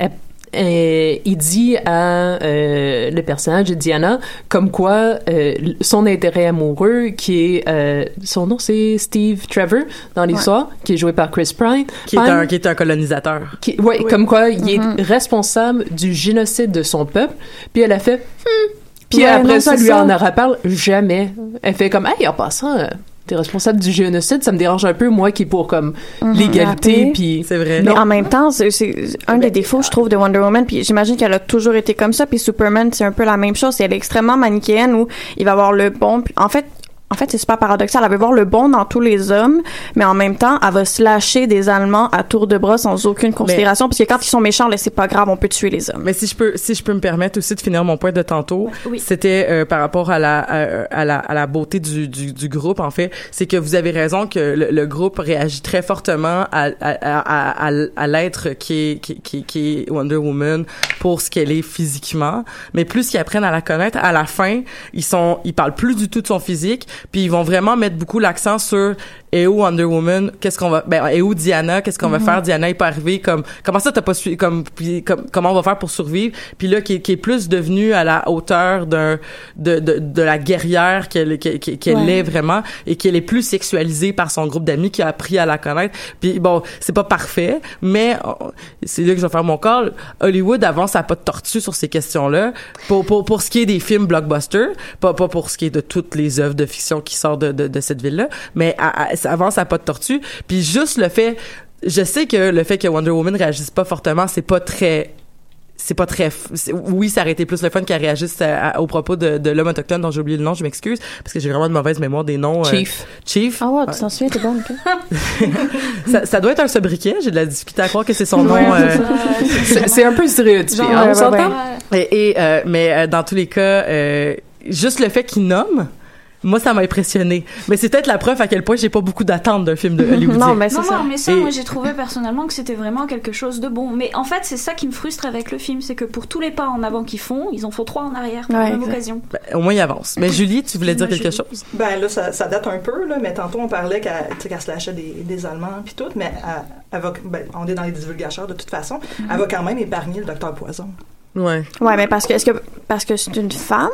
il dit à euh, le personnage de Diana comme quoi euh, son intérêt amoureux qui est euh, son nom c'est Steve Trevor dans l'histoire qui est joué par Chris Pine. Qui est Pine, un qui est un colonisateur. qui- ouais, comme quoi il est responsable du génocide de son peuple. Puis elle a fait Hmm. puis Ouais, après non, ça lui ça. en reparle jamais. Elle fait comme hey en passant euh, t'es responsable du génocide ça me dérange un peu moi qui est pour comme Mhm. l'égalité puis c'est vrai Mais en même temps, c'est c'est un des défauts, je trouve, de Wonder Woman. Puis j'imagine qu'elle a toujours été comme ça. Puis Superman, c'est un peu la même chose. Elle est extrêmement manichéenne où il va avoir le bon. En fait, en fait, c'est super paradoxal. Elle veut voir le bon dans tous les hommes, mais en même temps, elle va se lâcher des Allemands à tour de bras sans aucune considération. Parce que quand ils sont méchants, là, c'est pas grave, on peut tuer les hommes. Mais si je peux, si je peux me permettre aussi de finir mon point de tantôt, Oui. c'était euh, par rapport à la, à, à la, à la beauté du, du, du groupe. En fait, c'est que vous avez raison que le, le groupe réagit très fortement à, à, à, à, l'être qui est, qui, qui, qui est Wonder Woman pour ce qu'elle est physiquement. Mais plus qu'ils apprennent à la connaître, à la fin, ils sont, ils parlent plus du tout de son physique, puis ils vont vraiment mettre beaucoup l'accent sur et où Wonder Woman, qu'est-ce qu'on va, ben et où Diana, qu'est-ce qu'on va Mhm. faire, Diana est pas arrivée comme comment ça t'as pas su comme comme comment on va faire pour survivre? Puis là qui, est- qui est plus devenue à la hauteur d'un de, de, de la guerrière qu'elle qu'elle Ouais. est vraiment et qu'elle est plus sexualisée par son groupe d'amis qui a appris à la connaître. Puis bon c'est pas parfait mais oh, c'est là que je vais faire mon call. Hollywood avance à pas de tortue sur ces questions là pour pour pour ce qui est des films blockbusters pas pas pour ce qui est de toutes les œuvres de fiction qui sortent de de, de cette ville là mais à- à- ça avance à pas de tortue. Puis juste le fait je sais que le fait que Wonder Woman réagisse pas fortement, c'est pas très c'est pas très oui ça aurait été plus le fun qu'elle réagisse à- à- au propos de, de l'homme autochtone dont j'ai oublié le nom je m'excuse parce que j'ai vraiment de mauvaise mémoire des noms euh, Chief. Chief. Ah ouais, tu t'en souviens, t'es bonne, *laughs* ça, ça doit être un sobriquet j'ai de la difficulté à croire que c'est son nom Ouais, euh, *laughs* c'est un peu stéréotypé hein, on s'entend? Et, et, euh, mais euh, dans tous les cas euh, juste le fait qu'il nomme moi ça m'a impressionné mais c'est peut-être la preuve à quel point j'ai pas beaucoup d'attentes d'un film de *laughs* hollywoodien Non, mais c'est Non, ça. non, mais ça, Et- moi j'ai trouvé personnellement que c'était vraiment quelque chose de bon. Mais en fait, c'est ça qui me frustre avec le film, c'est que pour tous les pas en avant qu'ils font, ils en font trois en arrière pour Ouais, la même occasion. Ben, au moins il avance mais Julie tu voulais dire quelque chose? Ben là, ça, ça date un peu, là, mais tantôt on parlait qu'elle qu'elle se lâchait des, des Allemands puis tout, mais elle, elle va, ben, on est dans les divulgateurs de toute façon, elle va quand même épargner le docteur Poison. ouais Ouais, mais parce que, est-ce que, parce que c'est une femme?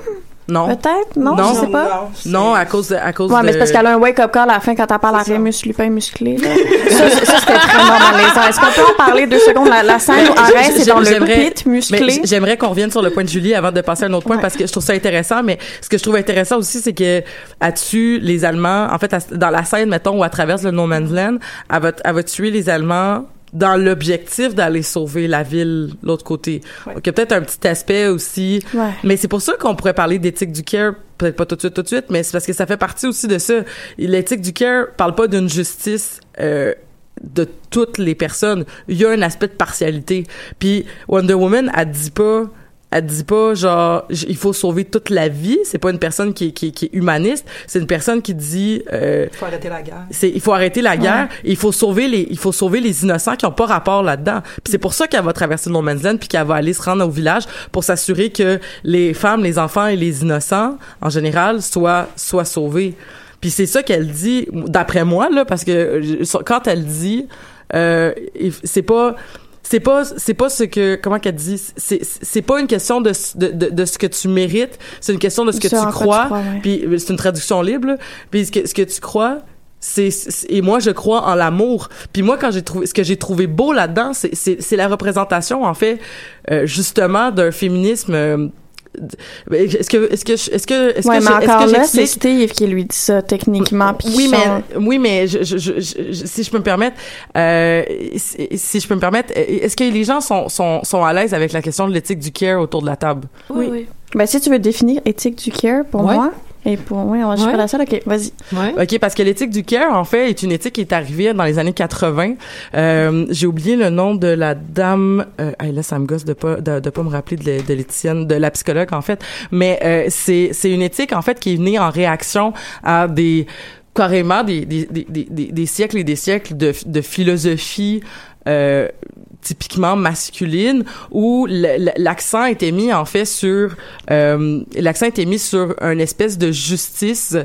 Non Peut-être? Non, Non. je sais pas. non à cause de, à cause Ouais, mais de c'est parce qu'elle a un wake-up call à la fin quand elle parle à. Rémus Lupin musclé. Là. ça, c'était très normalisant. Est-ce qu'on peut en parler deux secondes? La, la scène où Arès est dans le pit Mais musclé. j'aimerais qu'on revienne sur le point de Julie avant de passer à un autre point Ouais. parce que je trouve ça intéressant. Mais ce que je trouve intéressant aussi, c'est que elle tue les Allemands. En fait, elle- dans la scène, mettons, où elle traverse le No Man's Land, elle va, elle va tuer les Allemands dans l'objectif d'aller sauver la ville l'autre côté. Ouais. Donc, il y a peut-être un petit aspect aussi. Ouais. Mais c'est pour ça qu'on pourrait parler d'éthique du care, peut-être pas tout de suite, tout de suite, mais c'est parce que ça fait partie aussi de ça. L'éthique du care parle pas d'une justice euh, de toutes les personnes. Il y a un aspect de partialité. Puis Wonder Woman, elle dit pas elle dit pas genre il faut sauver toute la vie. C'est pas une personne qui est, qui, est- qui est humaniste. C'est une personne qui dit euh, Il faut arrêter la guerre. c'est il faut arrêter la guerre. Et il faut sauver les il faut sauver les innocents qui ont pas rapport là-dedans. Puis c'est pour ça qu'elle va traverser le No Man's Land puis qu'elle va aller se rendre au village pour s'assurer que les femmes les enfants et les innocents en général soient soient sauvés. Puis c'est ça qu'elle dit d'après moi là parce que euh, quand elle dit euh, c'est pas c'est pas c'est pas ce que comment qu'elle dit c'est c'est pas une question de, de, de, de ce que tu mérites c'est une question de ce que tu crois crois, ouais. puis euh, c'est une traduction libre là. puis ce que ce que tu crois c'est et moi je crois en l'amour puis moi quand j'ai trouvé ce que j'ai trouvé beau là-dedans c'est c'est c'est la représentation en fait euh, justement d'un féminisme euh, est-ce que est-ce que est-ce que est-ce ouais, que est-ce que là, c'est j'explique- Steve qui lui dit ça techniquement. puis oui, mais oui, mais je, je, je, je- si je peux me permettre, euh, si, si je peux me permettre, est-ce que les gens sont sont sont à l'aise avec la question de l'éthique du care autour de la table? Oui, oui. Ben, si tu veux définir éthique du care, pour Ouais. moi, Et pour, oui, je suis Ouais. pas la seule. OK, vas-y. OK, parce que l'éthique du care, en fait, est une éthique qui est arrivée dans les années 80. Euh, J'ai oublié le nom de la dame. Euh, hey, là, ça me gosse de pas de, de pas me rappeler de, de l'éthicienne, de la psychologue, en fait. Mais euh, c'est c'est une éthique, en fait, qui est née en réaction à des carrément des, des, des, des, des- des siècles et des siècles de, de philosophie euh, typiquement masculine où l'accent était mis en fait sur euh, l'accent était mis sur une espèce de justice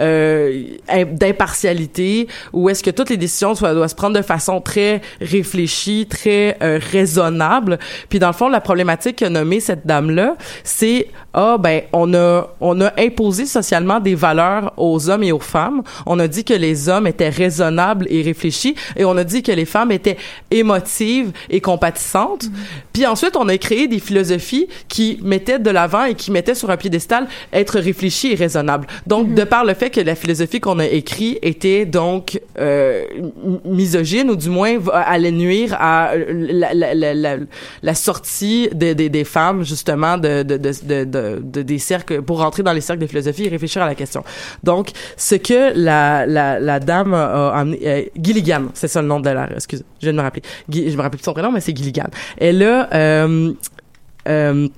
euh, im- d'impartialité où est-ce que toutes les décisions doivent se prendre de façon très réfléchie très euh, raisonnable. Puis dans le fond la problématique qu'a nommée cette dame là c'est ah ben on a on a imposé socialement des valeurs aux hommes et aux femmes. On a dit que les hommes étaient raisonnables et réfléchis et on a dit que les femmes étaient émotives et compatissantes puis ensuite on a créé des philosophies qui mettaient de l'avant et qui mettaient sur un piédestal être réfléchi et raisonnable. Donc de par le fait que la philosophie qu'on a écrit était donc euh, misogyne ou du moins allait nuire à euh, la, la, la, la, la sortie des des des femmes justement de, de, de, de, de- de- des cercles pour rentrer dans les cercles de philosophie et réfléchir à la question. Donc ce que la la, la dame a amené euh, Gilligan, c'est ça le nom de la excuse, je viens de me rappeler. Je me rappelle plus son prénom mais c'est Gilligan. Elle a euh, euh,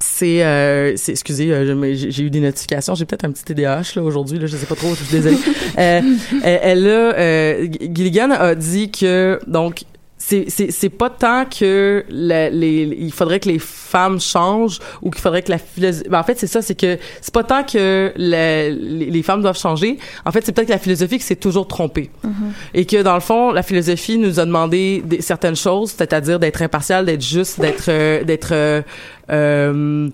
c'est euh, c'est excusez euh, j'ai eu des notifications j'ai peut-être un petit TDAH là aujourd'hui là je sais pas trop je suis désolée *laughs* euh, elle, elle Gilligan a dit que donc c'est c'est c'est pas tant que la- les il faudrait que les femmes changent ou qu'il faudrait que la philosophie ben, en fait c'est ça c'est que c'est pas tant que la- les, les femmes doivent changer. En fait c'est peut-être que la philosophie qui s'est toujours trompée. Et que dans le fond la philosophie nous a demandé des, certaines choses c'est-à-dire d'être impartial d'être juste d'être euh, d'être euh, euh,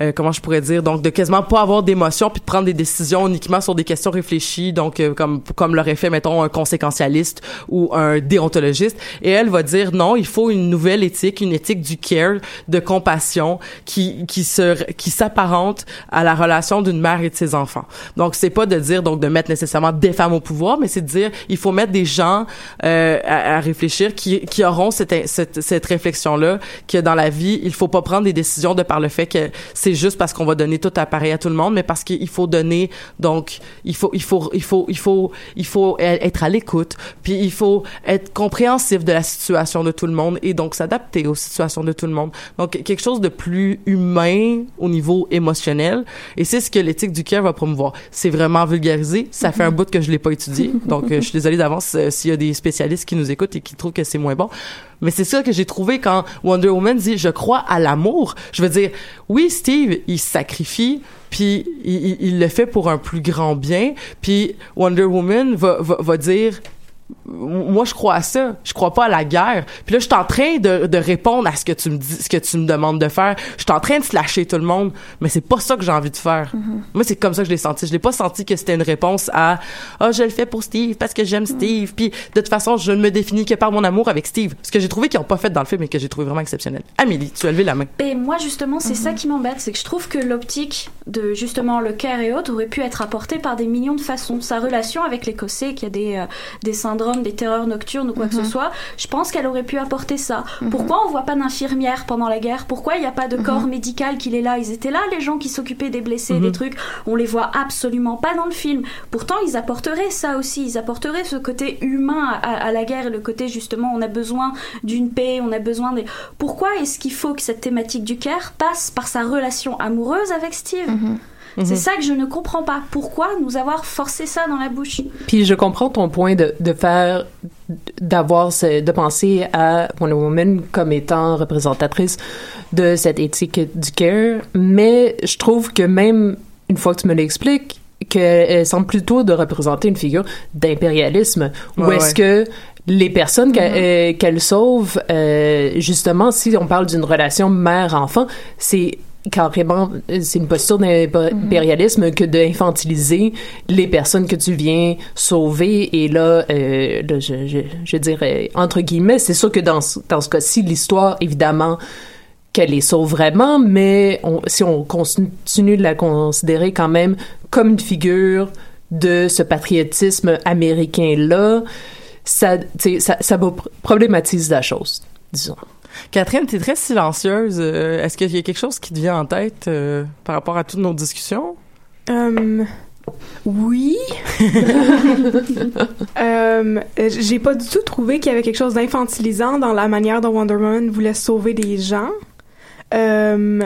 euh, comment je pourrais dire donc de quasiment pas avoir d'émotion puis de prendre des décisions uniquement sur des questions réfléchies donc euh, comme comme l'aurait fait mettons un conséquentialiste ou un déontologiste. Et elle va dire non il faut une nouvelle éthique une éthique du care de compassion qui qui se qui s'apparente à la relation d'une mère et de ses enfants. Donc c'est pas de dire donc de mettre nécessairement des femmes au pouvoir mais c'est de dire il faut mettre des gens euh, à, à réfléchir qui qui auront cette cette, cette réflexion là que dans la vie il faut pas prendre des décisions de par le fait que c'est juste parce qu'on va donner tout appareil à tout le monde mais parce qu'il faut donner donc il faut il faut il faut il faut il faut être à l'écoute puis il faut être compréhensif de la situation de tout le monde et donc s'adapter aux situations de tout le monde. Donc quelque chose de plus humain au niveau émotionnel et c'est ce que l'éthique du cœur va promouvoir. C'est vraiment vulgarisé ça fait un bout que je l'ai pas étudié donc euh, je suis désolée d'avance euh, s'il y a des spécialistes qui nous écoutent et qui trouvent que c'est moins bon mais c'est ça que j'ai trouvé quand Wonder Woman dit je crois à l'amour. Je veux dire oui Steve, il sacrifie puis il le fait pour un plus grand bien, puis Wonder Woman va va, va dire moi je crois à ça. Je crois pas à la guerre. Puis là je suis en train de, de répondre à ce que tu me dis ce que tu me demandes de faire. Je suis en train de slasher tout le monde mais c'est pas ça que j'ai envie de faire. Moi c'est comme ça que je l'ai senti. Je l'ai pas senti que c'était une réponse à ah je le fais pour Steve parce que j'aime Steve puis de toute façon je ne me définis que par mon amour avec Steve. Ce que j'ai trouvé qu'ils ont pas fait dans le film et que j'ai trouvé vraiment exceptionnel. Amélie tu as levé la main. Et moi, justement, c'est ça qui m'embête, c'est que je trouve que l'optique de justement le care et autres aurait pu être apportée par des millions de façons. Sa relation avec l'Écossais, qui a des, euh, des syndromes, des terreurs nocturnes ou quoi que ce soit, je pense qu'elle aurait pu apporter ça. Pourquoi on voit pas d'infirmière pendant la guerre? Pourquoi il n'y a pas de corps médical qui est là? Ils étaient là, les gens qui s'occupaient des blessés, des trucs. On les voit absolument pas dans le film. Pourtant, ils apporteraient ça aussi. Ils apporteraient ce côté humain à, à la guerre et le côté justement, on a besoin d'une paix, on a besoin des. Pourquoi est-ce qu'il faut que cette thématique du care passe par sa relation amoureuse avec Steve? C'est ça que je ne comprends pas. Pourquoi nous avoir forcé ça dans la bouche? Puis je comprends ton point de, de faire, d'avoir, ce- de penser à Wonder Woman comme étant représentatrice de cette éthique du care, mais je trouve que même une fois que tu me l'expliques, qu'elle semble plutôt de représenter une figure d'impérialisme, Ouais, est-ce ouais. que les personnes qu'elle euh, qu'elle sauve, euh, justement, si on parle d'une relation mère-enfant, c'est carrément, c'est une posture d'impérialisme que d'infantiliser les personnes que tu viens sauver. Et là, euh, je, dirais, entre guillemets, c'est sûr que dans, dans ce cas-ci, l'histoire, évidemment, qu'elle les sauve vraiment, mais si on continue de la considérer quand même comme une figure de ce patriotisme américain-là, ça, ça, ça problématise la chose, disons. Catherine, tu es très silencieuse. Euh, Est-ce qu'il y a quelque chose qui te vient en tête euh, par rapport à toutes nos discussions? Euh, oui. Euh, *laughs* j'ai pas du tout trouvé qu'il y avait quelque chose d'infantilisant dans la manière dont Wonder Woman voulait sauver des gens. Euh,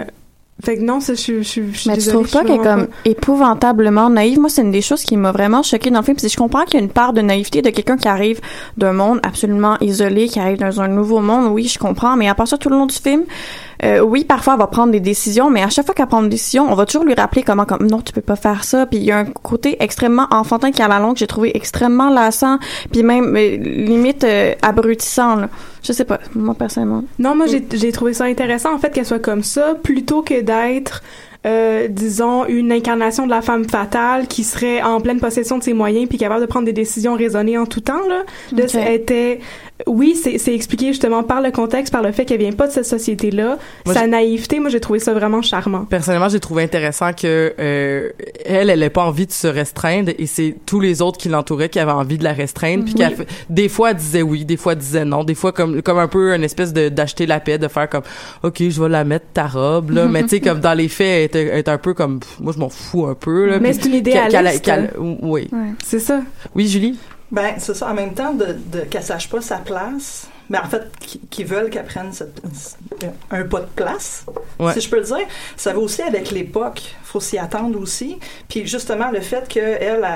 fait que non, ça, je, je, je, je suis Mais tu trouves pas qu'elle est comme épouvantablement naïve? Moi, c'est une des choses qui m'a vraiment choquée dans le film. Puis je comprends qu'il y a une part de naïveté de quelqu'un qui arrive d'un monde absolument isolé, qui arrive dans un nouveau monde. Oui, je comprends. Mais à part ça, tout le long du film, euh, oui, parfois, elle va prendre des décisions, mais à chaque fois qu'elle prend une décision, on va toujours lui rappeler comment, comme, non, tu peux pas faire ça. Puis il y a un côté extrêmement enfantin qui, à la longue, j'ai trouvé extrêmement lassant, puis même, euh, limite, euh, abrutissant, là. Je sais pas, moi, personnellement. Non, moi, j'ai j'ai trouvé ça intéressant, en fait, qu'elle soit comme ça, plutôt que d'être, euh, disons, une incarnation de la femme fatale qui serait en pleine possession de ses moyens puis capable de prendre des décisions raisonnées en tout temps, là. Là, Ok. elle était... Oui, c'est c'est expliqué justement par le contexte, par le fait qu'elle vient pas de cette société-là. Sa naïveté, moi, j'ai trouvé ça vraiment charmant. Personnellement, j'ai trouvé intéressant que euh, elle, elle n'a pas envie de se restreindre et c'est tous les autres qui l'entouraient qui avaient envie de la restreindre. Puis Oui. qu'elle fait- des fois, elle disait oui, des fois, elle disait non, des fois comme comme un peu une espèce de d'acheter la paix, de faire comme ok, je vais la mettre ta robe là, mais tu sais comme dans les faits, elle était, elle était un peu comme pff, moi je m'en fous un peu là. Mais c'est une qu'elle- idéaliste. qu'elle- qu'elle- oui. C'est ça. Oui, Julie? Ben, c'est ça. En même temps, de, de qu'elle sache pas sa place, mais en fait, qui, qui veulent qu'elle prenne cette- un pas de place, Ouais. si je peux le dire. Ça va aussi avec l'époque. faut s'y attendre aussi. Puis justement, le fait qu'elle, elle,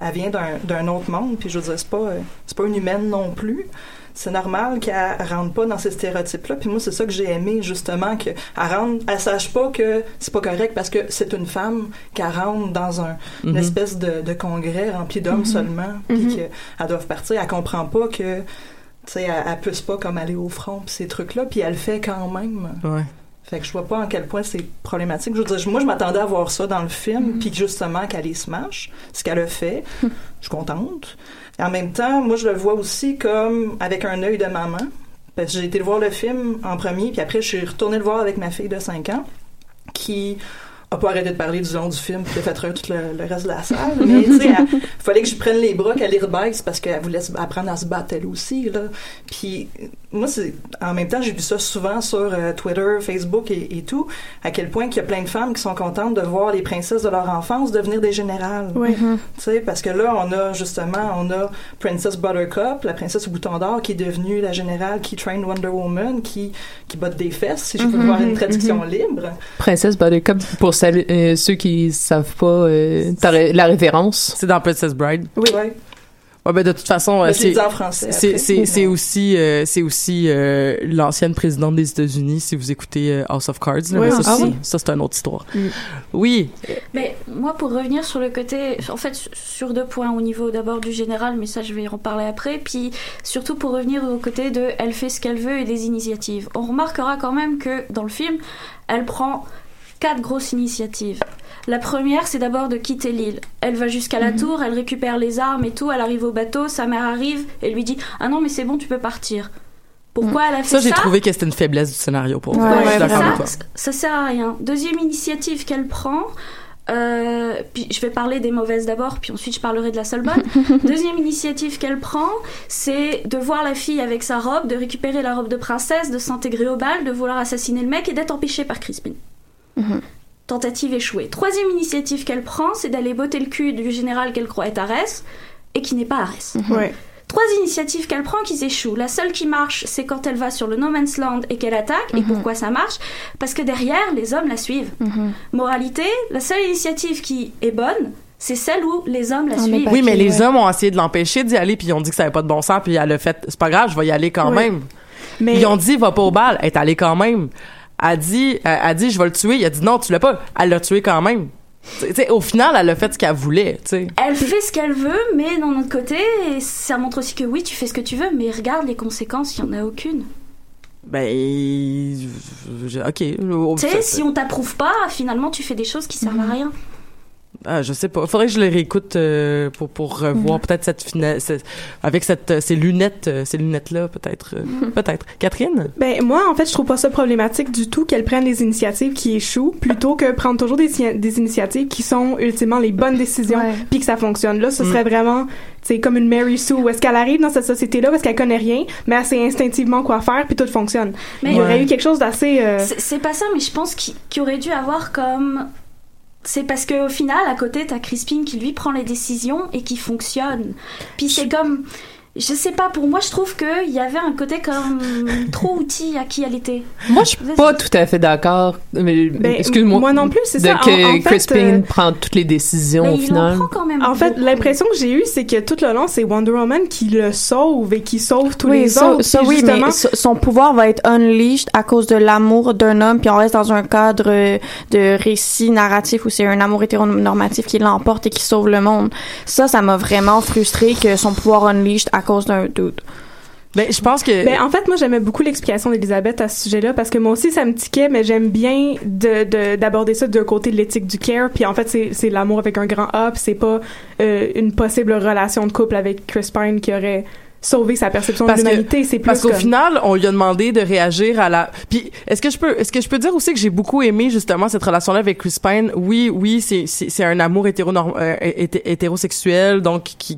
elle vient d'un d'un autre monde, puis je veux dire, c'est pas, euh, c'est pas une humaine non plus. C'est normal qu'elle rentre pas dans ces stéréotypes-là. Puis moi, c'est ça que j'ai aimé, justement, qu'elle rentre, elle sache pas que c'est pas correct parce que c'est une femme qu'elle rentre dans un, une Mhm. espèce de, de congrès rempli d'hommes Mhm. seulement, puis Mhm. qu'elles doivent partir. Elle comprend pas que, tu sais, elle, elle puisse pas comme aller au front, puis ces trucs-là, puis elle le fait quand même. Ouais. Fait que je vois pas en quel point c'est problématique. Je veux dire, moi, je m'attendais à voir ça dans le film, puis justement qu'elle y smash, ce qu'elle a fait. je suis contente. Et en même temps, moi, je le vois aussi comme avec un œil de maman. Parce que j'ai été voir le film en premier, puis après, je suis retournée le voir avec ma fille de 5 ans, qui a pas arrêté de parler du long du film, puis a fait rire tout le, le reste de la salle. Mais tu sais, il *laughs* fallait que je prenne les bras, qu'elle les rebaisse, parce qu'elle voulait apprendre à se battre elle aussi. Là. Puis moi, c'est en même temps, j'ai vu ça souvent sur euh, Twitter, Facebook et, et tout, à quel point qu'il y a plein de femmes qui sont contentes de voir les princesses de leur enfance devenir des générales. Ouais. Mhm. Tu sais, parce que là, on a justement, on a Princess Buttercup, la princesse au bouton d'or, qui est devenue la générale qui train Wonder Woman, qui, qui botte des fesses, si je peux Mhm, voir une mhm, traduction libre. Princesse Buttercup, pour celles- euh, ceux qui savent pas euh, ré- la référence. C'est dans Princess Bride. Oui. Ouais. Ouais, ben de toute façon, euh, c'est dit en français c'est aussi euh, c'est aussi euh, l'ancienne présidente des États-Unis si vous écoutez euh, House of Cards. là, ça, ah oui. ça c'est une autre histoire. Oui. Mais moi, pour revenir sur le côté, en fait, sur deux points au niveau d'abord du général, mais ça, je vais en parler après. Puis surtout pour revenir au côté de elle fait ce qu'elle veut et des initiatives. On remarquera quand même que dans le film, elle prend quatre grosses initiatives. La première, c'est d'abord de quitter l'île. Elle va jusqu'à la tour, elle récupère les armes et tout, elle arrive au bateau, sa mère arrive et lui dit Ah non, mais c'est bon, tu peux partir. Pourquoi elle a fait Ça ça j'ai trouvé que c'était une faiblesse du scénario pour Ouais, moi. Ça sert à rien. Deuxième initiative qu'elle prend, euh, puis je vais parler des mauvaises d'abord, puis ensuite je parlerai de la seule bonne. *laughs* Deuxième initiative qu'elle prend, c'est de voir la fille avec sa robe, de récupérer la robe de princesse, de s'intégrer au bal, de vouloir assassiner le mec et d'être empêchée par Crispin. Tentative échouée. Troisième initiative qu'elle prend, c'est d'aller botter le cul du général qu'elle croit être Arès et qui n'est pas Arès. Ouais. Trois initiatives qu'elle prend qui échouent. La seule qui marche, c'est quand elle va sur le No Man's Land et qu'elle attaque. Et pourquoi ça marche? Parce que derrière, les hommes la suivent. Moralité, la seule initiative qui est bonne, c'est celle où les hommes la suivent. Oui, mais les hommes ont essayé de l'empêcher d'y aller, puis ils ont dit que ça avait pas de bon sens, puis elle a fait, c'est pas grave, je vais y aller quand Oui. même. Mais- Ils ont dit, va pas au bal, elle est allée quand même. Elle a dit, elle a dit, je vais le tuer. Il a dit, non, tu l'as pas. Elle l'a tué quand même. Tu sais, au final, elle a fait ce qu'elle voulait, tu sais. Elle fait ce qu'elle veut, mais d'un autre côté, ça montre aussi que oui, tu fais ce que tu veux, mais regarde les conséquences, il n'y en a aucune. Ben, ok. Tu sais, si on t'approuve pas, finalement, tu fais des choses qui servent à rien. Ah, je sais pas. Faudrait que je le réécoute euh, pour pour revoir Mhm. peut-être cette finale cette- avec cette euh, ces lunettes euh, ces lunettes là peut-être euh, Mhm. peut-être. Catherine? Ben moi en fait je trouve pas ça problématique du tout qu'elle prenne des initiatives qui échouent plutôt que prendre toujours des, des initiatives qui sont ultimement les bonnes décisions puis que ça fonctionne. Là ce Mm. serait vraiment c'est comme une Mary Sue où est-ce qu'elle arrive dans cette société là parce qu'elle connaît rien mais elle sait instinctivement quoi faire puis tout fonctionne. Mais- Il y aurait Ouais. eu quelque chose d'assez euh, C'est pas ça, mais je pense qu'il qu'il aurait dû avoir comme c'est parce qu'au final, à côté, t'as Crispin qui lui prend les décisions et qui fonctionne. Puis c'est comme. Je sais pas, pour moi, je trouve qu'il y avait un côté comme *laughs* trop outil à qui elle était. Moi, je suis pas tout à fait d'accord. Mais Ben, excuse-moi. moi non plus, c'est de ça. que En- en fait, Crispin euh, prend toutes les décisions Ben, au il en final. prend quand même En fait, beaucoup. l'impression que j'ai eue, c'est que tout le long, c'est Wonder Woman qui le sauve et qui sauve tous oui, les ça, autres. ça oui, justement, mais so- son pouvoir va être unleashed à cause de l'amour d'un homme, puis on reste dans un cadre de récit narratif où c'est un amour hétéronormatif qui l'emporte et qui sauve le monde. Ça, ça m'a vraiment frustré que son pouvoir unleashed à cause d'un dude. Ben, je pense que. Ben, en fait, moi, j'aimais beaucoup l'explication d'Elisabeth à ce sujet-là parce que moi aussi, ça me tiquait, mais j'aime bien de, de- d'aborder ça d'un côté de l'éthique du care. Puis en fait, c'est, c'est l'amour avec un grand A, puis c'est pas euh, une possible relation de couple avec Chris Pine qui aurait sauvé sa perception Parce de l'humanité. C'est plus Parce qu'au comme- final, on lui a demandé de réagir à la. Puis est-ce que je peux, est-ce que je peux dire aussi que j'ai beaucoup aimé justement cette relation-là avec Chris Pine? Oui, oui, c'est c'est c'est un amour hétéronorm- euh, hété- hétérosexuel, donc qui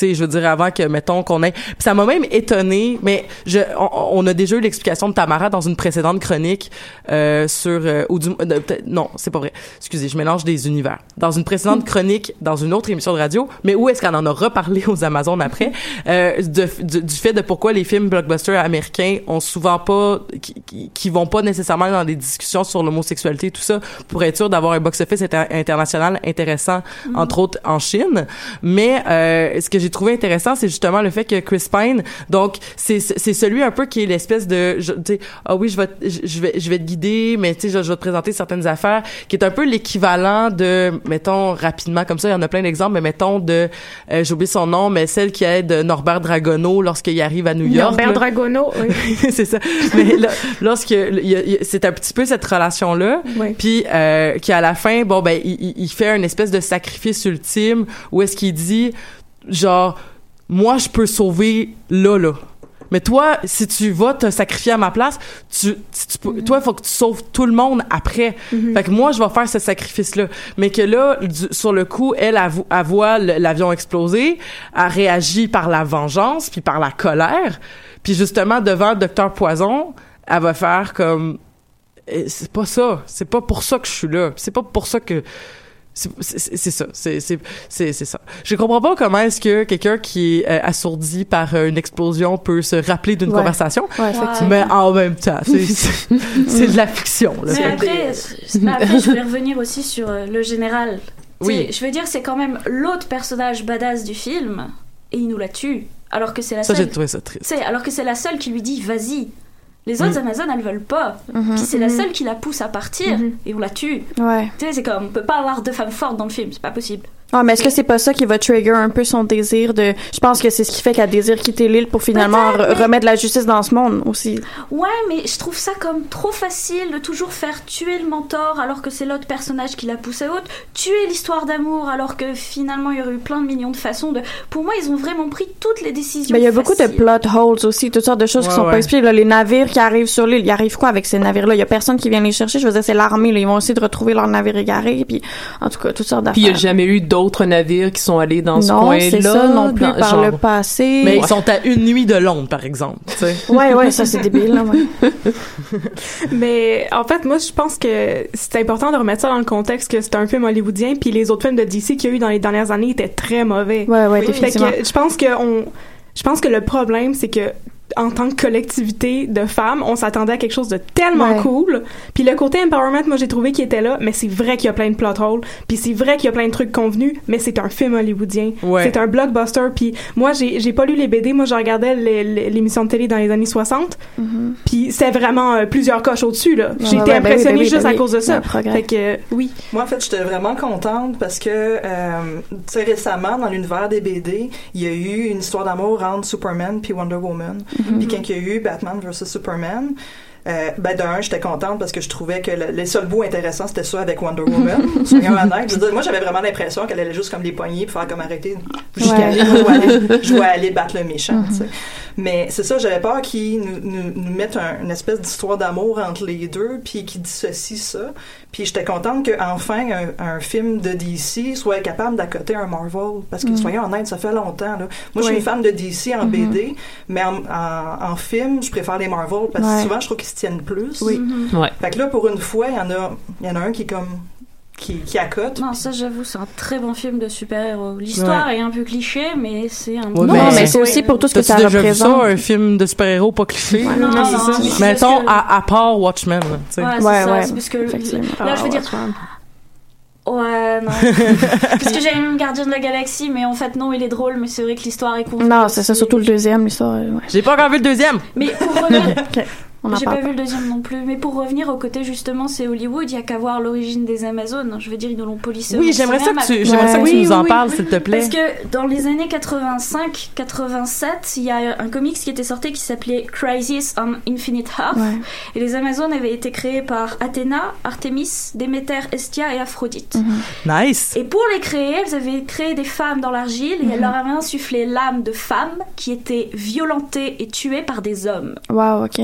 sais, je veux dire avant que mettons qu'on ait. Puis ça m'a même étonné, mais je, on, on a déjà eu l'explication de Tamara dans une précédente chronique euh, sur euh, ou du euh, non, c'est pas vrai. Excusez, je mélange des univers. Dans une précédente *laughs* chronique dans une autre émission de radio, mais où est-ce qu'on en a reparlé aux Amazones après *laughs* euh, de, du, du fait de pourquoi les films blockbusters américains ont souvent pas qui, qui, vont pas nécessairement dans des discussions sur l'homosexualité et tout ça pour être sûr d'avoir un box-office inter- international intéressant Mhm. entre autres en Chine mais euh, ce que j'ai trouvé intéressant c'est justement le fait que Chris Pine donc c'est c'est celui un peu qui est l'espèce de tu sais ah oui je vais je vais je vais te guider mais tu sais je, je vais te présenter certaines affaires qui est un peu l'équivalent de mettons rapidement comme ça il y en a plein d'exemples mais mettons de euh, j'ai oublié son nom mais celle qui aide Norbert Dragono lorsqu'il arrive à New York Norbert là. Dragono, oui. *laughs* c'est ça. Mais là, lorsque c'est un petit peu cette relation là, Oui. puis euh, qui à la fin, bon ben il- il fait une espèce de sacrifice ultime où est-ce qu'il dit genre moi je peux sauver là là. Mais toi, si tu vas te sacrifier à ma place, tu, si tu peux- toi, il faut que tu sauves tout le monde après. Fait que moi, je vais faire ce sacrifice-là. Mais que là, du- sur le coup, elle, elle, vo- elle voit l'avion exploser, elle réagit par la vengeance, puis par la colère. Puis justement, devant le docteur Poison, elle va faire comme... Eh, C'est pas ça. C'est pas pour ça que je suis là. C'est pas pour ça que... C'est ça, c'est c'est c'est c'est ça. Je comprends pas comment est-ce que quelqu'un qui est euh, assourdi par euh, une explosion peut se rappeler d'une Ouais. conversation. Ouais. Mais en même temps, *laughs* c'est de la fiction. Là. Mais après, après, je voulais revenir aussi sur euh, le général. Oui. Je veux dire, c'est quand même l'autre personnage badass du film, et il nous la tue. Alors que c'est la Ça, seule. j'ai trouvé ça triste. Tu sais, alors que c'est la seule qui lui dit vas-y. Les autres Mm. Amazones, elles veulent pas. Mhm. Puis c'est la Mhm. seule qui la pousse à partir, et on la tue. Ouais. Tu sais, c'est comme, on peut pas avoir deux femmes fortes dans le film, c'est pas possible. Ah, mais est-ce que c'est pas ça qui va trigger un peu son désir de. Je pense que c'est ce qui fait qu'elle désire quitter l'île pour finalement re- remettre la justice dans ce monde aussi. Ouais, mais je trouve ça comme trop facile de toujours faire tuer le mentor alors que c'est l'autre personnage qui l'a poussé haute, tuer l'histoire d'amour alors que finalement il y aurait eu plein de millions de façons de. Pour moi, ils ont vraiment pris toutes les décisions. Mais il y a beaucoup de plot holes aussi, toutes sortes de choses qui sont ouais. pas expliquées. Là, les navires qui arrivent sur l'île, il arrive quoi avec ces navires-là? Il y a personne qui vient les chercher. Je veux dire, c'est l'armée, là. Ils vont essayer de retrouver leur navire égaré, puis en tout cas, toutes sortes Puis il n'y a d'affaires. jamais eu d'autres navires qui sont allés dans ce Non, coin-là. c'est ça non plus dans- par genre- le passé. Mais ils sont à une nuit de Londres, par exemple. Ouais, ouais, ça c'est débile, là, ouais. *laughs* Mais en fait, moi, je pense que c'est important de remettre ça dans le contexte que c'est un film hollywoodien, puis les autres films de DC qu'il y a eu dans les dernières années étaient très mauvais. Ouais, ouais, Fait que je pense que on, je pense que le problème, c'est que en tant que collectivité de femmes, on s'attendait à quelque chose de tellement Ouais. cool. Puis le côté empowerment, moi j'ai trouvé qu'il était là, mais c'est vrai qu'il y a plein de plot holes, puis c'est vrai qu'il y a plein de trucs convenus, mais c'est un film hollywoodien. Ouais. C'est un blockbuster. Puis moi j'ai j'ai pas lu les BD, moi je regardais l'émission de télé dans les années 60, puis c'est vraiment euh, plusieurs coches au-dessus là. J'ai été ouais, ben oui, impressionnée ben oui, juste ben à cause de ça. Fait que euh, oui. Moi, en fait, j'étais vraiment contente parce que, euh, tu sais, récemment, dans l'univers des BD, il y a eu une histoire d'amour entre Superman puis Wonder Woman. Mhm. Puis quand il y a eu Batman vs Superman, euh, ben d'un, j'étais contente parce que je trouvais que le- les seuls bouts intéressants, c'était ça avec Wonder Woman. *laughs* Soyons honnêtes. Je veux dire, moi, j'avais vraiment l'impression qu'elle allait juste comme les poignées pour faire comme arrêter. Je Ouais. aller, je vais aller, *laughs* je vais aller battre le méchant, tu sais. Mais c'est ça, j'avais peur qu'ils nous, nous, nous mettent un- une espèce d'histoire d'amour entre les deux, puis qu'ils dissocient ça. Puis j'étais contente qu'enfin un, un film de DC soit capable d'accoter un Marvel. Parce que, Mhm. soyons honnêtes, ça fait longtemps. Là. Moi, je suis une fan de DC en Mhm. BD, mais en, en, en film, je préfère les Marvel parce que Ouais. souvent, je trouve qu'ils se tiennent plus. Oui. Mhm. Ouais. Fait que là, pour une fois, il y en a, y en a un qui est comme qui, qui accote. Non, ça j'avoue, c'est un très bon film de super-héros. L'histoire Ouais. est un peu cliché, mais c'est un Ouais, Non, mais c'est aussi pour tout ce que ça déjà représente. vu ça, un film de super-héros pas cliché? non, non, non, mais c'est Mettons, que- à, à part Watchmen, là, tu sais. Ouais, c'est Ouais, ça, ouais, parce que là, je veux dire. Watchmen. Ouais, non. *laughs* parce que j'avais même Gardien de la Galaxie, mais en fait, non, il est drôle, mais c'est vrai que l'histoire est confuse. Non, c'est ça, surtout le deuxième, l'histoire. Ouais. J'ai pas encore vu le deuxième. Mais pour revenir. *laughs* Ok, on en J'ai pas vu le deuxième non plus, mais pour revenir au côté justement, c'est Hollywood, il y a qu'à voir l'origine des Amazones. Je veux dire, ils nous l'ont polissé. Oui, j'aimerais ça que tu, j'aimerais ça que tu Oui, nous en oui, parles, s'il te plaît. Parce que dans les années 85-87, il y a un comics qui était sorti qui s'appelait Crisis on Infinite Earth. Ouais. Et les Amazones avaient été créées par Athéna, Artemis, Déméter, Estia et Aphrodite. Nice. Et pour les créer, elles avaient créé des femmes dans l'argile et elles leur avaient insufflé l'âme de femmes qui étaient violentées et tuées par des hommes. Wow, ok.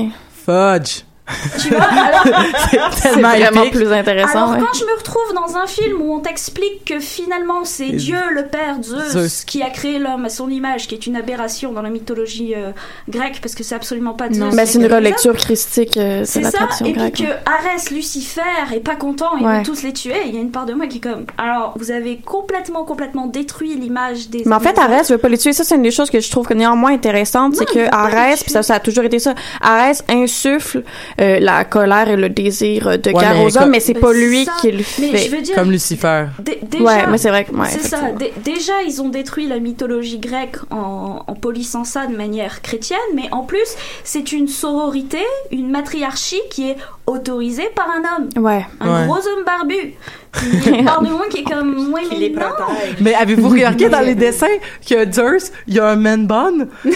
Fudge. *laughs* Tu vois, alors... C'est vraiment épique. plus intéressant. Alors ouais. quand je me retrouve dans un film où on t'explique que finalement c'est Dieu le Père Zeus, Zeus. qui a créé l'homme à son image, qui est une aberration dans la mythologie euh, grecque parce que c'est absolument pas Zeus. Non, mais a c'est une relecture christique euh, C'est la ça, tradition et puis grecque. que ouais. Arès, Lucifer est pas content, il Ouais. veut tous les tuer. Il y a une part de moi qui est comme. Alors vous avez complètement, complètement détruit l'image des. Mais en fait. Arès veut pas les tuer. Ça, c'est une des choses que je trouve néanmoins intéressante, c'est que Arès, puis ça, ça a toujours été ça. Arès insuffle euh, la colère et le désir de Ouais, guerre mais aux hommes, mais c'est pas lui ça. qui le Mais fait. je veux dire, Comme Lucifer. Dé- déjà, Ouais, mais c'est vrai que- ouais, c'est ça. déjà, ils ont détruit la mythologie grecque en, en polissant ça de manière chrétienne, mais en plus, c'est une sororité, une matriarchie qui est autorisée par un homme, Ouais. un Ouais. gros homme barbu. Il y a *laughs* une part de moi qui est comme, ouais, mais les non. protège. Mais avez-vous remarqué dans *laughs* les dessins que Zeus, il y a un man bun? *laughs*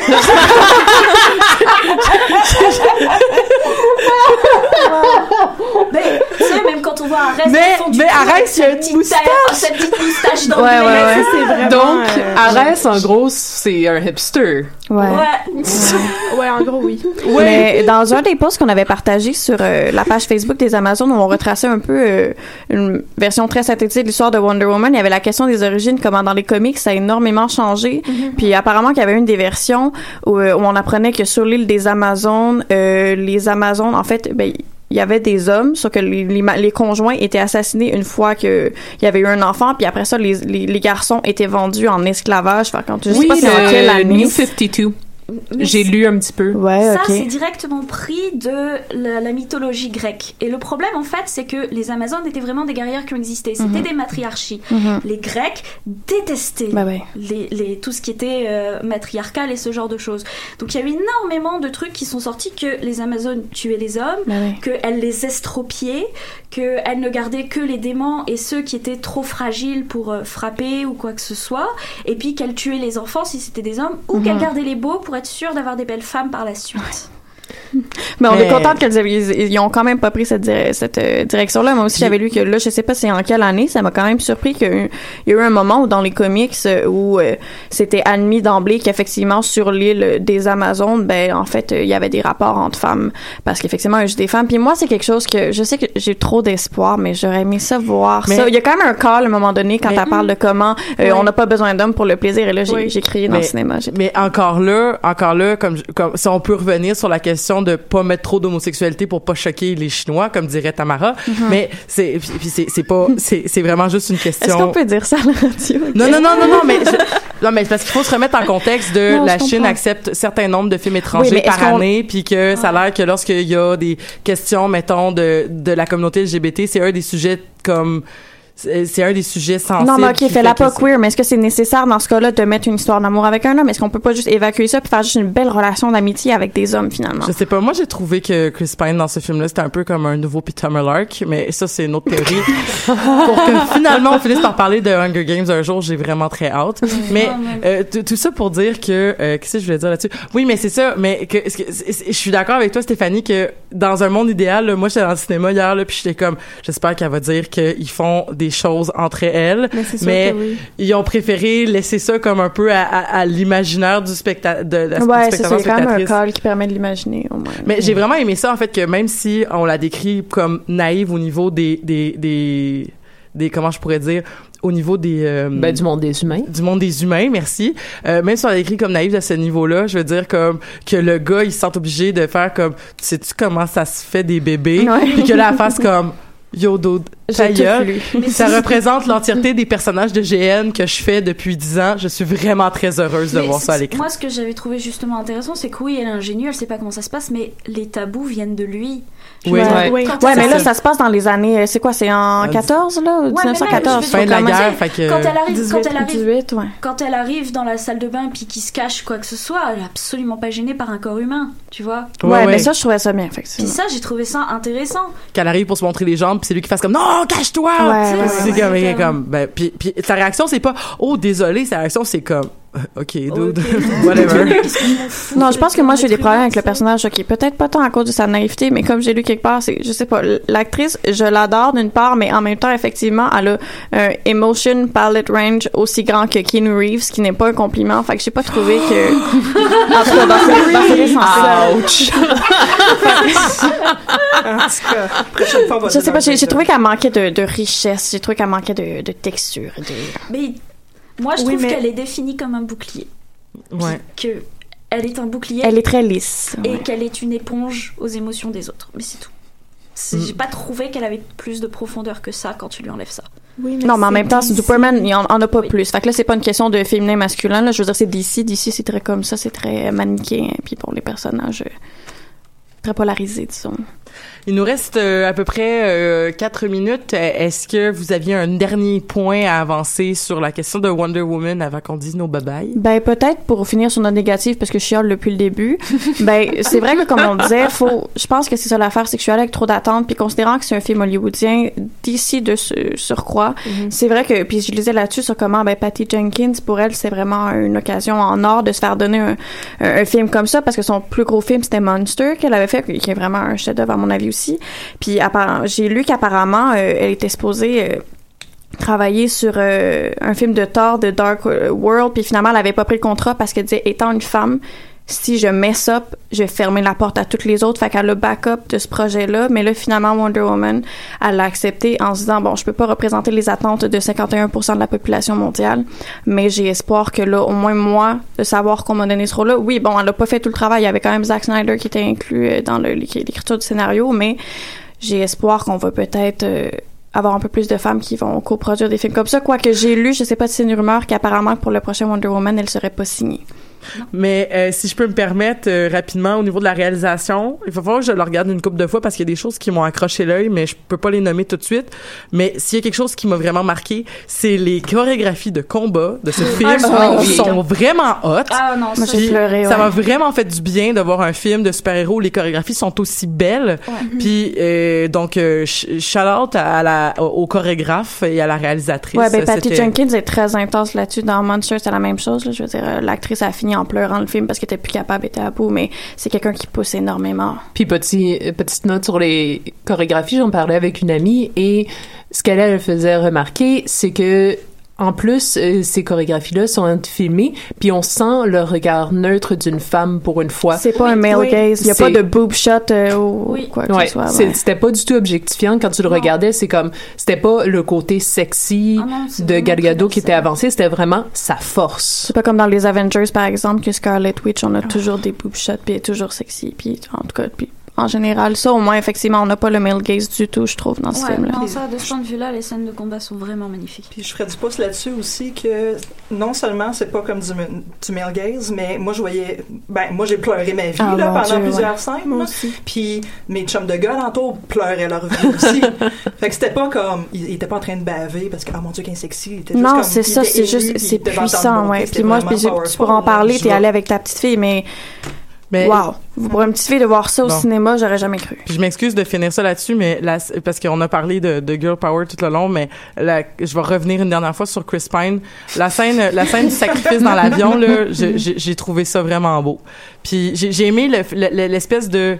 Mais tu sais, même quand on voit Arès Mais- au fond du mais Arès, il y a une petite moustache. Sa petite moustache dans Ouais, le ouais, ouais. c'est vraiment, Donc, euh, Arès, en gros, c'est un hipster. Ouais. Ouais. *laughs* Ouais, en gros, oui. Mais dans un des posts qu'on avait partagé sur euh, la page Facebook des Amazones, où on retraçait un peu euh, une version très synthétique de l'histoire de Wonder Woman, il y avait la question des origines, comment dans les comics ça a énormément changé. Puis apparemment qu'il y avait une des versions où, euh, où on apprenait que sur l'île des Amazones, euh, les Amazones, en fait, ben, il y avait des hommes, sauf que les, les, conjoints étaient assassinés une fois que il y avait eu un enfant, puis après ça, les, garçons étaient vendus en esclavage. Fait, quand, je sais pas c'est en quelle le année. New 52. J'ai lu un petit peu. Ouais, Ça, c'est directement pris de la, la mythologie grecque. Et le problème, en fait, c'est que les Amazones étaient vraiment des guerrières qui ont existé. C'était Mhm. des matriarchies. Mhm. Les Grecs détestaient Bah ouais. les, les- tout ce qui était euh, matriarcal et ce genre de choses. Donc il y a eu énormément de trucs qui sont sortis que les Amazones tuaient les hommes, Bah ouais. qu'elles les estropiaient, qu'elles ne gardaient que les démons et ceux qui étaient trop fragiles pour euh, frapper ou quoi que ce soit, et puis qu'elles tuaient les enfants si c'était des hommes, ou Mhm. qu'elles gardaient les beaux pour être sûres d'avoir des belles femmes par la suite. Mais on est contente qu'ils ont quand même pas pris cette, dire- cette euh, direction-là. Moi aussi, j'avais lu que là, je sais pas c'est en quelle année, ça m'a quand même surpris qu'il y a eu- un moment où dans les comics euh, où euh, c'était admis d'emblée qu'effectivement sur l'île des Amazones, ben en fait, il y avait des rapports entre femmes parce qu'effectivement, il y a juste des femmes. Puis moi, c'est quelque chose que je sais que j'ai trop d'espoir, mais j'aurais aimé ça voir Mais- ça. Il y a quand même un call à un moment donné quand elle parle de comment euh, on n'a pas besoin d'hommes pour le plaisir. Et là, j'ai Oui. crié dans Mais- le cinéma. Mais encore là, encore là, comme, comme si on peut revenir sur la question de pas mettre trop d'homosexualité pour pas choquer les Chinois, comme dirait Tamara. Mais c'est, puis puis c'est, c'est pas, *laughs* c'est, c'est vraiment juste une question. Est-ce qu'on peut dire ça à la radio? Non, non, non, non, non, mais, je- non, mais parce qu'il faut se remettre en contexte de Non, la Chine comprends. accepte certain nombre de films étrangers Oui, mais par année, puis que ça a l'air que lorsqu'il y a des questions, mettons, de, de la communauté LGBT, c'est un des sujets comme, c'est c'est un des sujets sensibles. Non, mais ok, qui fais-la fait pas que queer, mais est-ce que c'est nécessaire dans ce cas-là de mettre une histoire d'amour avec un homme? Est-ce qu'on peut pas juste évacuer ça puis faire juste une belle relation d'amitié avec des hommes, finalement? Je sais pas, moi j'ai trouvé que Chris Pine dans ce film-là, c'était un peu comme un nouveau Peter Mullark, mais ça c'est une autre théorie. *laughs* Pour que finalement on finisse par parler de Hunger Games un jour, j'ai vraiment très hâte. Mais euh, tout ça pour dire que euh, qu'est-ce que je voulais dire là-dessus? Oui, mais c'est ça, mais que, je suis d'accord avec toi Stéphanie que dans un monde idéal, là, moi j'étais dans le cinéma hier là, puis j'étais comme j'espère qu'elle va dire qu'ils font des choses entre elles, Mais mais oui. ils ont préféré laisser ça comme un peu à, à- à l'imaginaire du spectateur de, la Ouais, c'est ça, spectateur c'est quand même un call qui permet de l'imaginer, au moins. Mais j'ai vraiment aimé ça en fait que même si on la décrit comme naïve au niveau des des des, des comment je pourrais dire au niveau des euh, Ben, du monde des humains. du monde des humains, merci. Euh, même si on la décrit comme naïve à ce niveau-là, je veux dire comme que le gars il se sent obligé de faire comme tu sais-tu comment ça se fait des bébés? Puis que là elle fasse comme Yo, dude, Ta J'ai tout gueule. lu. Ça représente l'entièreté des personnages de GN que je fais depuis 10 ans. Je suis vraiment très heureuse de Mais voir ça à l'écran. Moi, ce que j'avais trouvé justement intéressant, c'est que oui, elle est ingénue, elle sait pas comment ça se passe, mais les tabous viennent de lui. Je Ouais, ouais. mais là, ça se passe dans les années. euh, C'est quoi, c'est en 14, là? Ouais, mais même, 1914. je veux dire, quand quand même. elle- Quand elle arrive, quand elle arrive, 18, ouais. quand elle arrive dans la salle de bain puis qu'il se cache quoi que ce soit, elle est absolument pas gênée par un corps humain, tu vois. Ouais, mais ça, je trouvais ça bien, effectivement. Puis ça, j'ai trouvé ça intéressant. Qu'elle arrive pour se montrer les jambes, puis c'est lui qui fasse comme non, cache-toi. C'est ouais, comme, comme, ben, puis, puis sa réaction c'est pas oh désolé, sa réaction c'est comme euh, *laughs* ok dude, *laughs* whatever. *laughs* Non, je pense que moi, j'ai des problèmes avec le personnage. Ok, peut-être pas tant à cause de sa naïveté, mais comme j'ai lu quelque part, c'est, je sais pas, l'actrice, je l'adore d'une part, mais en même temps, effectivement, elle a un emotion palette range aussi grand que Keanu Reeves, ce qui n'est pas un compliment. Fait que j'ai pas trouvé que, *gasps* en tout cas, dans ce, dans ce sens-là. En tout cas, prochaine fois, on va Je sais pas, j'ai, trouvé qu'elle manquait de, de richesse, j'ai trouvé qu'elle manquait de, de texture. De... Mais moi, je Oui, trouve mais- qu'elle est définie comme un bouclier. Ouais. Que elle est un bouclier. Elle est très lisse. Et ouais. qu'elle est une éponge aux émotions des autres. Mais c'est tout. Mm. J'ai pas trouvé qu'elle avait plus de profondeur que ça quand tu lui enlèves ça. non, mais en même temps, Superman, il en, en a pas plus. Fait que là, c'est pas une question de féminin masculin. Là. Je veux dire, c'est DC. DC, c'est très comme ça. C'est très manichéen. Puis pour les personnages, euh, très polarisés, disons. Il nous reste euh, à peu près euh, quatre minutes. Est-ce que vous aviez un dernier point à avancer sur la question de Wonder Woman avant qu'on dise nos bye-bye? Ben, peut-être pour finir sur notre négative, parce que je chiale depuis le début. *laughs* ben, c'est vrai que, comme on disait, faut, je pense que c'est ça l'affaire sexuelle avec trop d'attentes. Puis considérant que c'est un film hollywoodien, d'ici de ce- surcroît, c'est vrai que, puis je lisais là-dessus sur comment, ben, Patty Jenkins, pour elle, c'est vraiment une occasion en or de se faire donner un, un, un film comme ça, parce que son plus gros film, c'était Monster, qu'elle avait fait, qui est vraiment un chef-d'œuvre, mon avis aussi. Puis, j'ai lu qu'apparemment, euh, elle était supposée, euh, travailler sur euh, un film de Thor de Dark World puis finalement elle avait pas pris le contrat parce qu'elle disait étant une femme si je mess up je vais fermer la porte à toutes les autres fait qu'elle a backup de ce projet là mais là finalement Wonder Woman elle l'a accepté en se disant bon je peux pas représenter les attentes de 51% de la population mondiale mais j'ai espoir que là au moins moi de savoir qu'on m'a donné ce rôle là oui bon elle a pas fait tout le travail il y avait quand même Zack Snyder qui était inclus euh, dans le- l'écriture du scénario mais j'ai espoir qu'on va peut-être euh, avoir un peu plus de femmes qui vont coproduire des films comme ça. Quoique j'ai lu, je sais pas si c'est une rumeur, qu'apparemment pour le prochain Wonder Woman, elle serait pas signée. Mais euh, si je peux me permettre euh, rapidement au niveau de la réalisation, il va falloir que je le regarde une couple de fois parce qu'il y a des choses qui m'ont accroché l'œil, mais je peux pas les nommer tout de suite. Mais s'il y a quelque chose qui m'a vraiment marqué, c'est les chorégraphies de combat de ce film Ah, sont, oui. sont vraiment hot. Ah non, Moi, j'ai Ça m'a vraiment fait du bien de voir un film de super-héros où les chorégraphies sont aussi belles. Puis euh, donc euh, sh- shout out à la au, chorégraphe et à la réalisatrice. Ouais, ben Patty Jenkins est très intense là-dessus. Dans Monster, c'est la même chose. Là. Je veux dire, l'actrice a fini en pleurant le film parce qu'elle était plus capable, était à bout, mais c'est quelqu'un qui pousse énormément. Puis petit, euh, petite note sur les chorégraphies, j'en parlais avec une amie et ce qu'elle elle faisait remarquer, c'est que en plus, euh, ces chorégraphies-là sont filmées, puis on sent le regard neutre d'une femme pour une fois. C'est pas un male Oui. gaze. Il y a pas de boob shot euh, ou quoi que Ouais, ce soit. ouais. c'était pas du tout objectifiant quand tu le regardais. C'est comme, c'était pas le côté sexy Ah non, de Gal Gadot qui était avancé, c'était vraiment sa force. C'est pas comme dans les Avengers, par exemple, que Scarlet Witch, on a toujours des boob shots, puis elle est toujours sexy, puis en tout cas, puis en général, ça, au moins, effectivement, on n'a pas le male gaze du tout, je trouve, dans ce Ouais, film-là. ça, de ce point de vue-là, les scènes de combat sont vraiment magnifiques. Puis je ferais du pouce là-dessus aussi que non seulement c'est pas comme du, du male gaze, mais moi je voyais, ben moi j'ai pleuré ma vie Ah, là, pendant Dieu, plusieurs ouais. scènes. Moi aussi. Puis mes chums de gars alentour pleuraient leur vie aussi. *laughs* fait que c'était pas comme, ils ils étaient pas en train de baver parce que ah mon dieu qu'un sexy. il était juste Non, c'est ça, c'est juste, c'est puissant, ouais. Puis moi, tu pourras en parler, t'es allé avec ta petite fille, mais, Mais- wow. Pour une petite fille de voir ça au Bon. cinéma, j'aurais jamais cru. Puis je m'excuse de finir ça là-dessus, mais la- parce qu'on a parlé de, de girl power tout le long, mais la- je vais revenir une dernière fois sur Chris Pine. La scène, la scène du sacrifice dans l'avion, là, j'ai trouvé ça vraiment beau. Puis j'ai j'ai aimé le- le- l'espèce de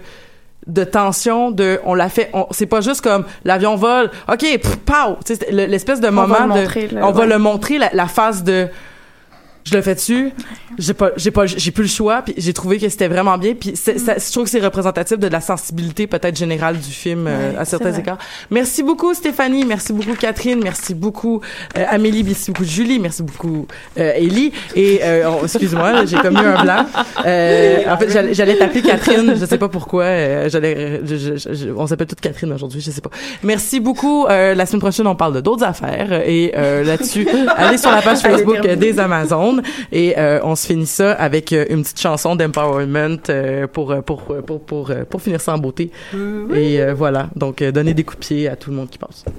de tension de on l'a fait on c'est pas juste comme l'avion vole ok pff, pow le- l'espèce de va moment le de montrer, là, on va le montrer la, la phase de je le fais dessus. J'ai pas, j'ai pas, j'ai plus le choix. Puis j'ai trouvé que c'était vraiment bien. Puis c'est- ça- je trouve que c'est représentatif de la sensibilité peut-être générale du film euh, Ouais, à certains égards. Merci beaucoup Stéphanie, merci beaucoup Catherine, merci beaucoup euh, Amélie, merci beaucoup Julie, merci beaucoup euh, Ellie. Et euh, on- excuse-moi, j'ai comme eu un blanc. Euh, en fait, j'allais, j'allais t'appeler Catherine, je sais pas pourquoi. euh, j'allais, je- je- je- on s'appelle toutes Catherine aujourd'hui, je sais pas. Merci beaucoup. Euh, la semaine prochaine, on parle de d'autres affaires et euh, là-dessus, *laughs* allez sur la page Facebook des Amazones et euh, on se finit ça avec euh, une petite chanson d'empowerment euh, pour, euh, pour, pour, pour, pour, euh, finir ça en beauté. Et euh, voilà, donc euh, donner des coups de pied à tout le monde qui passe. *laughs*